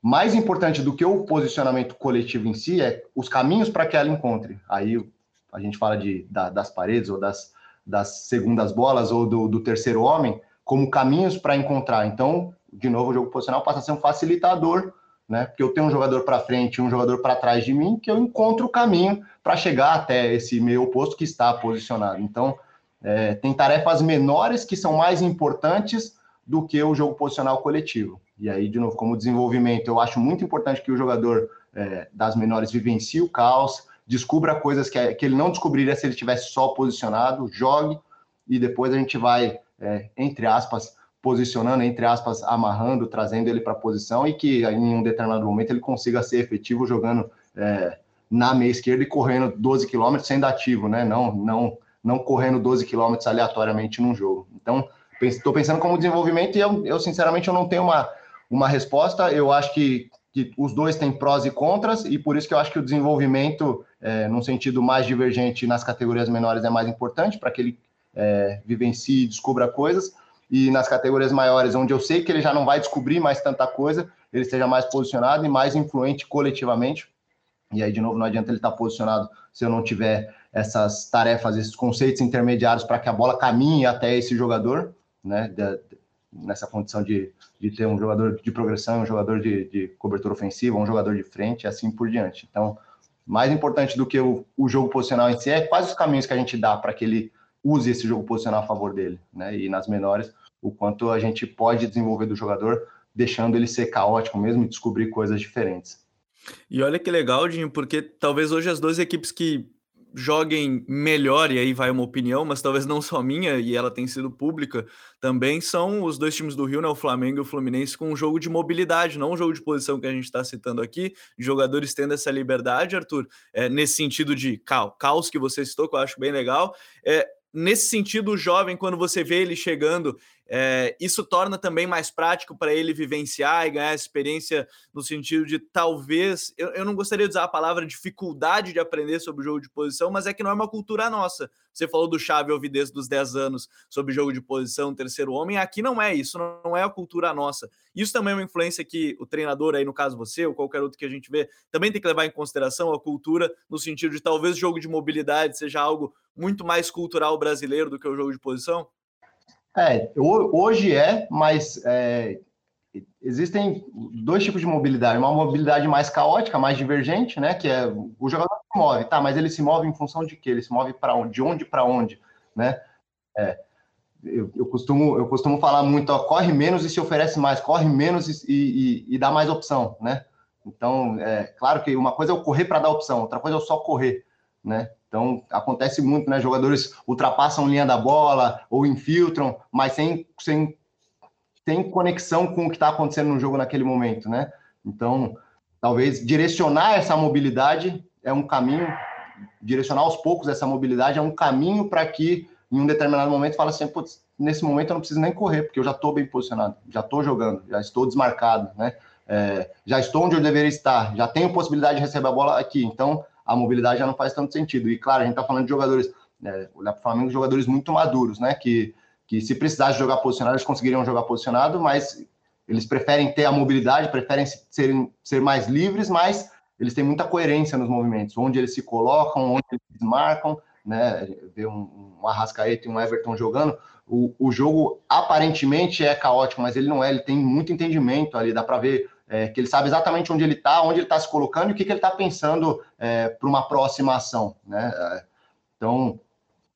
C: mais importante do que o posicionamento coletivo em si é os caminhos para que ela encontre. Aí a gente fala de, da, das paredes ou das, das segundas bolas ou do, do terceiro homem, como caminhos para encontrar. Então, de novo, o jogo posicional passa a ser um facilitador, né? Porque eu tenho um jogador para frente e um jogador para trás de mim, que eu encontro o caminho para chegar até esse meio oposto que está posicionado. Então, é, tem tarefas menores que são mais importantes do que o jogo posicional coletivo. E aí, de novo, como desenvolvimento, eu acho muito importante que o jogador é, das menores vivencie o caos, descubra coisas que, que ele não descobriria se ele tivesse só posicionado, jogue e depois a gente vai, é, entre aspas, posicionando, entre aspas, amarrando, trazendo ele para a posição e que em um determinado momento ele consiga ser efetivo jogando é, na meia esquerda e correndo 12 quilômetros sendo ativo, né? Não, não não correndo 12 quilômetros aleatoriamente num jogo. Então, estou pensando como desenvolvimento e eu, eu, sinceramente, eu não tenho uma, uma resposta. Eu acho que, que os dois têm prós e contras e por isso que eu acho que o desenvolvimento, é, num sentido mais divergente nas categorias menores, é mais importante para que ele é, vivencie e descubra coisas. E nas categorias maiores, onde eu sei que ele já não vai descobrir mais tanta coisa, ele esteja mais posicionado e mais influente coletivamente. E aí, de novo, não adianta ele estar posicionado se eu não tiver essas tarefas, esses conceitos intermediários para que a bola caminhe até esse jogador, né? De, nessa condição de, de ter um jogador de progressão, um jogador de, de cobertura ofensiva, um jogador de frente e assim por diante. Então, mais importante do que o, o jogo posicional em si é quais os caminhos que a gente dá para que ele use esse jogo posicional a favor dele, né? E nas menores, o quanto a gente pode desenvolver do jogador, deixando ele ser caótico mesmo e descobrir coisas diferentes.
B: E olha que legal, Dinho, porque talvez hoje as duas equipes que joguem melhor, e aí vai uma opinião, mas talvez não só minha, e ela tem sido pública, também são os dois times do Rio, né, o Flamengo e o Fluminense, com um jogo de mobilidade, não um jogo de posição que a gente está citando aqui, jogadores tendo essa liberdade, Arthur, é, nesse sentido de caos que você citou, que eu acho bem legal, é, nesse sentido, o jovem, quando você vê ele chegando, é, isso torna também mais prático para ele vivenciar e ganhar experiência no sentido de talvez, eu, eu, não gostaria de usar a palavra dificuldade de aprender sobre o jogo de posição, mas é que não é uma cultura nossa. Você falou do Chave ouvir desde os 10 anos sobre jogo de posição, terceiro homem, aqui não é isso, não é a cultura nossa. Isso também é uma influência que o treinador, aí no caso você, ou qualquer outro que a gente vê, também tem que levar em consideração a cultura, no sentido de talvez jogo de mobilidade seja algo muito mais cultural brasileiro do que o jogo de posição?
C: É, hoje é, mas é, existem dois tipos de mobilidade. Uma mobilidade mais caótica, mais divergente, né? Que é o jogador se move, tá? Mas ele se move em função de quê? Ele se move para onde? De onde para onde, né? É, eu, eu, costumo, eu costumo falar muito, ó, corre menos e se oferece mais, corre menos e, e, e dá mais opção, né? Então, é claro que uma coisa é eu correr para dar opção, outra coisa é eu só correr, né? Então, acontece muito, né? Jogadores ultrapassam linha da bola ou infiltram, mas sem, sem, sem conexão com o que está acontecendo no jogo naquele momento, né? Então, talvez direcionar essa mobilidade é um caminho, direcionar aos poucos essa mobilidade é um caminho para que, em um determinado momento, fala assim, putz, nesse momento eu não preciso nem correr, porque eu já estou bem posicionado, já estou jogando, já estou desmarcado, né? É, já estou onde eu deveria estar, já tenho possibilidade de receber a bola aqui. Então, a mobilidade já não faz tanto sentido. E claro, a gente está falando de jogadores, né, olhar para o Flamengo, jogadores muito maduros, né? Que, que se precisasse jogar posicionado, eles conseguiriam jogar posicionado, mas eles preferem ter a mobilidade, preferem ser, ser mais livres, mas eles têm muita coerência nos movimentos, onde eles se colocam, onde eles desmarcam, né? Ver um, um Arrascaeta e um Everton jogando, o, o jogo aparentemente é caótico, mas ele não é, ele tem muito entendimento ali, dá para ver é, que ele sabe exatamente onde ele está, onde ele está se colocando e o que, que ele está pensando é, para uma próxima ação. Né? Então,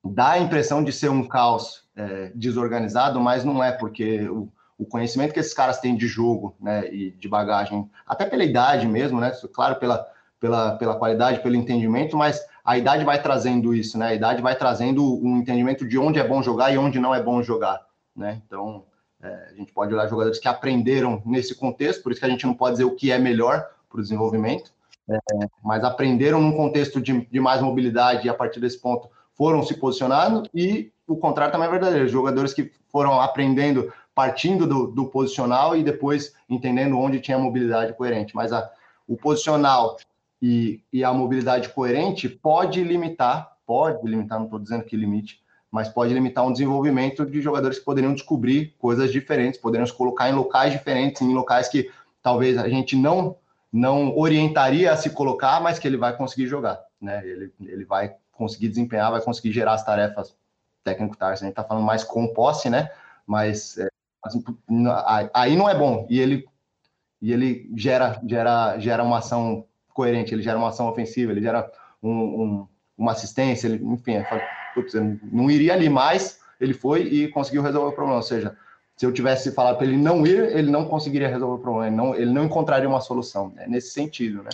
C: dá a impressão de ser um caos é, desorganizado, mas não é, porque o, o, conhecimento que esses caras têm de jogo né, e de bagagem, até pela idade mesmo, né, claro, pela, pela, pela qualidade, pelo entendimento, mas a idade vai trazendo isso, né? A idade vai trazendo um entendimento de onde é bom jogar e onde não é bom jogar, né? Então, é, a gente pode olhar jogadores que aprenderam nesse contexto, por isso que a gente não pode dizer o que é melhor para o desenvolvimento, é, mas aprenderam num contexto de, de, mais mobilidade e a partir desse ponto foram se posicionando, e o contrário também é verdadeiro, jogadores que foram aprendendo partindo do, do posicional e depois entendendo onde tinha mobilidade coerente, mas a, o posicional e, e a mobilidade coerente pode limitar, pode limitar, não estou dizendo que limite, mas pode limitar um desenvolvimento de jogadores que poderiam descobrir coisas diferentes, poderiam se colocar em locais diferentes, em locais que talvez a gente não não orientaria a se colocar, mas que ele vai conseguir jogar, né? Ele, ele vai conseguir desempenhar, vai conseguir gerar as tarefas técnico-táticas. A gente está falando mais com posse, né? Mas é, aí não é bom. E ele e ele gera gera gera uma ação coerente, ele gera uma ação ofensiva, ele gera um, um, uma assistência, ele, enfim, é, putz, não iria ali mais, ele foi e conseguiu resolver o problema. Ou seja, se eu tivesse falado para ele não ir, ele não conseguiria resolver o problema, ele não, ele não encontraria uma solução, né? nesse sentido, né?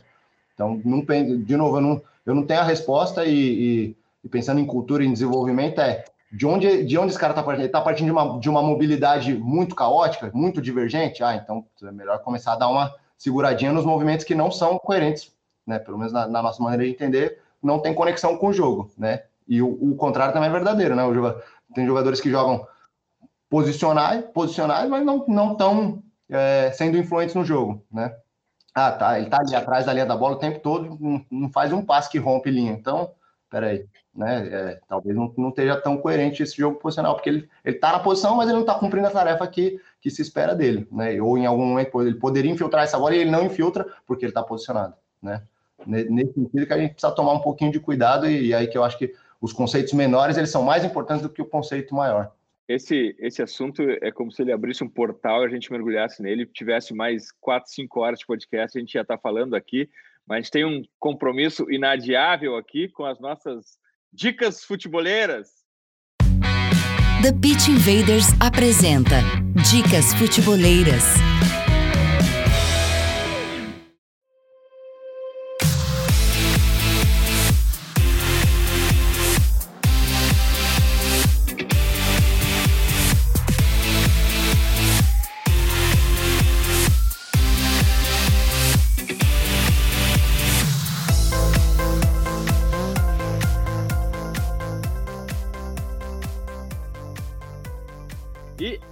C: Então, não, de novo, eu não, eu não tenho a resposta e, e, e pensando em cultura e em desenvolvimento é de onde, de onde esse cara está partindo? Ele está partindo de uma, de uma mobilidade muito caótica, muito divergente? Ah, então é melhor começar a dar uma seguradinha nos movimentos que não são coerentes, né? Pelo menos na, na nossa maneira de entender, não tem conexão com o jogo, né? E o, o contrário também é verdadeiro, né? Tem jogadores que jogam posicionais, posicionais mas não não é, sendo influentes no jogo, né? Ah, tá, ele tá ali atrás da linha da bola o tempo todo, não, não faz um passe que rompe linha. Então, peraí, né? É, talvez não, não esteja tão coerente esse jogo posicional, porque ele, ele tá na posição, mas ele não tá cumprindo a tarefa que, que se espera dele, né? Ou em algum momento ele poderia infiltrar essa bola e ele não infiltra porque ele tá posicionado, né? Nesse sentido que a gente precisa tomar um pouquinho de cuidado e, e aí que eu acho que os conceitos menores eles são mais importantes do que o conceito maior.
A: Esse, esse assunto é como se ele abrisse um portal e a gente mergulhasse nele, tivesse mais quatro, cinco horas de podcast, a gente ia estar falando aqui, mas tem um compromisso inadiável aqui com as nossas dicas futeboleiras.
D: The Pitch Invaders apresenta Dicas Futeboleiras.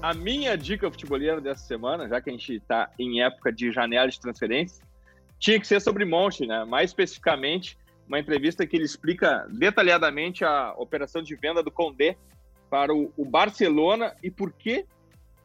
A: A minha dica futebolera dessa semana, já que a gente está em época de janela de transferência, tinha que ser sobre Monte, né? Mais especificamente, uma entrevista que ele explica detalhadamente a operação de venda do Condé para o, o Barcelona e por que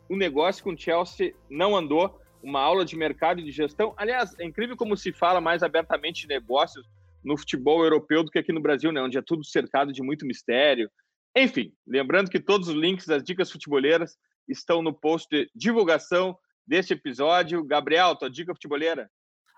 A: o negócio com o Chelsea não andou. Uma aula de mercado e de gestão. Aliás, é incrível como se fala mais abertamente de negócios no futebol europeu do que aqui no Brasil, né? Onde é tudo cercado de muito mistério. Enfim, lembrando que todos os links das dicas futeboleiras estão no post de divulgação deste episódio. Gabriel, tua dica futebolera?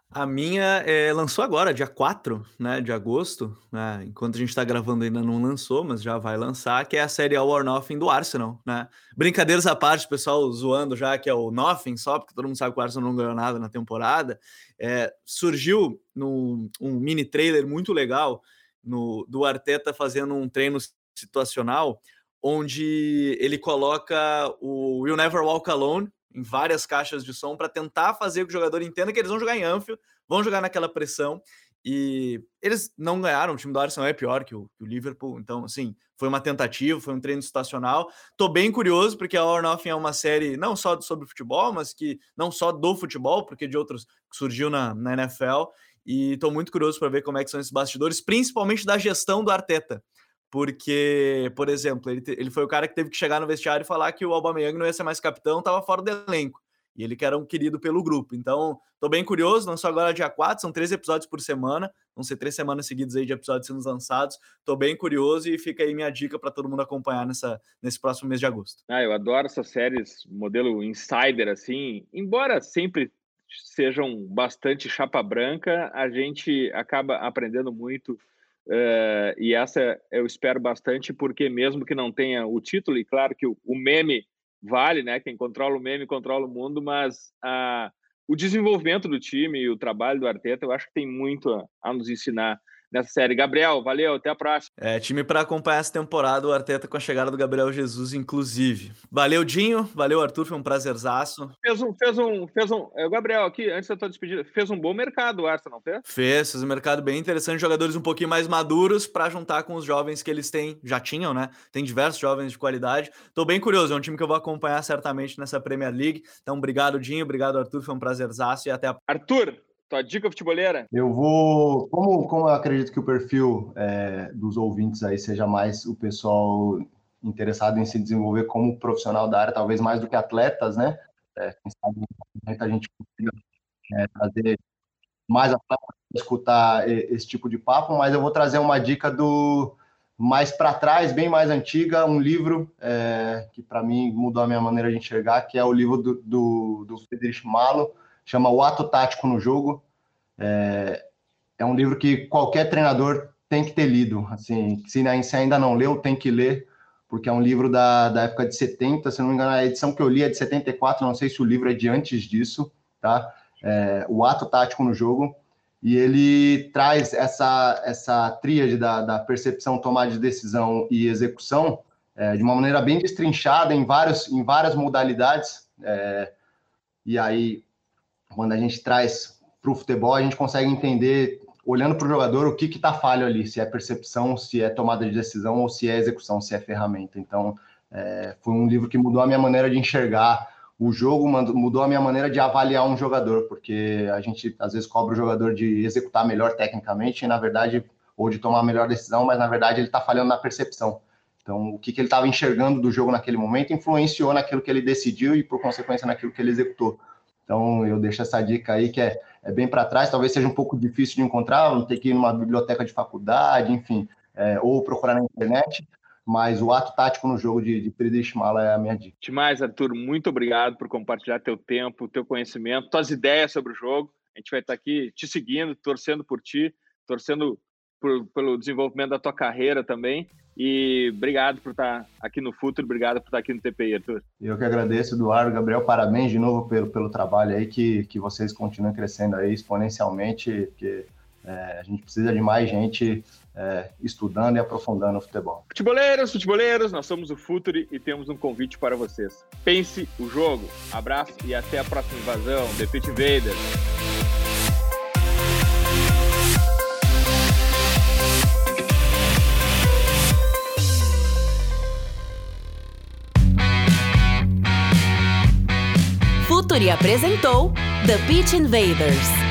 B: A minha é, lançou agora, dia 4 né, de agosto. Né, enquanto a gente está gravando, ainda não lançou, mas já vai lançar, que é a série All or Nothing do Arsenal. Né? Brincadeiras à parte, pessoal zoando já que é o Nothing só, porque todo mundo sabe que o Arsenal não ganhou nada na temporada. É, surgiu no, um mini trailer muito legal no, do Arteta fazendo um treino situacional onde ele coloca o Will Never Walk Alone em várias caixas de som para tentar fazer que o jogador entenda que eles vão jogar em Anfield, vão jogar naquela pressão. E eles não ganharam, o time do Arsenal é pior que o, que o Liverpool, então, assim, foi uma tentativa, foi um treino situacional. Tô bem curioso, porque a All Nothing é uma série não só sobre futebol, mas que não só do futebol, porque de outros surgiu na, na NFL. E tô muito curioso para ver como é que são esses bastidores, principalmente da gestão do Arteta porque, por exemplo, ele, ele foi o cara que teve que chegar no vestiário e falar que o Aubameyang não ia ser mais capitão, estava fora do elenco. E ele que era um querido pelo grupo. Então, estou bem curioso, não só agora dia 4, são três episódios por semana, vão ser três semanas seguidas aí de episódios sendo lançados. Estou bem curioso e fica aí minha dica para todo mundo acompanhar nessa, nesse próximo mês de agosto.
A: Ah, eu adoro essas séries, modelo insider, assim, embora sempre sejam bastante chapa branca, a gente acaba aprendendo muito Uh, e essa eu espero bastante, porque mesmo que não tenha o título, e claro que o, meme vale, né? Quem controla o meme controla o mundo, mas a, o desenvolvimento do time e o trabalho do Arteta, eu acho que tem muito a, a nos ensinar nessa série. Gabriel, valeu, até a próxima.
B: É, time para acompanhar essa temporada, o Arteta com a chegada do Gabriel Jesus, inclusive. Valeu, Dinho, valeu, Arthur, foi um prazerzaço.
A: Fez um, fez um, fez um, é, Gabriel, aqui, antes da tua despedida, fez um bom mercado o Arsenal, fez?
B: Fez, fez um mercado bem interessante, jogadores um pouquinho mais maduros para juntar com os jovens que eles têm, já tinham, né? Tem diversos jovens de qualidade. Tô bem curioso, é um time que eu vou acompanhar certamente nessa Premier League. Então, obrigado, Dinho, obrigado, Arthur, foi um prazerzaço e até a...
A: Arthur, tua dica futebolera?
C: Eu vou. Como, como eu acredito que o perfil é, dos ouvintes aí seja mais o pessoal interessado em se desenvolver como profissional da área, talvez mais do que atletas, né? É, quem sabe a gente consiga é, trazer mais atletas para escutar esse tipo de papo, mas eu vou trazer uma dica do mais para trás, bem mais antiga, um livro é, que para mim mudou a minha maneira de enxergar, que é o livro do, do, do Friedrich Malo, chama O Ato Tático no Jogo. É, é um livro que qualquer treinador tem que ter lido. Assim, se, ainda não leu, tem que ler, porque é um livro da, da época de 70, se não me engano, a edição que eu li é de 74, não sei se o livro é de antes disso, tá? É, o Ato Tático no Jogo. E ele traz essa, essa tríade da, da percepção, tomada de decisão e execução é, de uma maneira bem destrinchada em, vários, em várias modalidades. É, e aí quando a gente traz para o futebol, a gente consegue entender olhando para o jogador o que está falho ali, se é percepção, se é tomada de decisão ou se é execução, se é ferramenta. Então, é, foi um livro que mudou a minha maneira de enxergar o jogo, mudou a minha maneira de avaliar um jogador, porque a gente às vezes cobra o jogador de executar melhor tecnicamente, e na verdade, ou de tomar melhor decisão, mas na verdade ele está falhando na percepção. Então, o que, que ele estava enxergando do jogo naquele momento influenciou naquilo que ele decidiu e, por consequência, naquilo que ele executou. Então, eu deixo essa dica aí que é, é bem para trás, talvez seja um pouco difícil de encontrar, não ter que ir numa biblioteca de faculdade, enfim, é, ou procurar na internet, mas o ato tático no jogo de, de Friedrich Mala é a minha dica.
A: Demais, Arthur, muito obrigado por compartilhar teu tempo, teu conhecimento, tuas ideias sobre o jogo. A gente vai estar aqui te seguindo, torcendo por ti, torcendo por, pelo desenvolvimento da tua carreira também. E obrigado por estar aqui no Futuro, obrigado por estar aqui no TPI, Arthur.
C: Eu que agradeço, Eduardo, Gabriel, parabéns de novo pelo, pelo trabalho aí, que, que vocês continuem crescendo aí exponencialmente, porque é, a gente precisa de mais gente é, estudando e aprofundando o futebol.
A: Futeboleiros, futeboleiros, nós somos o Futuri e temos um convite para vocês. Pense o jogo. Abraço e até a próxima invasão. The Pit Invaders.
D: Futuri apresentou The Pitch Invaders.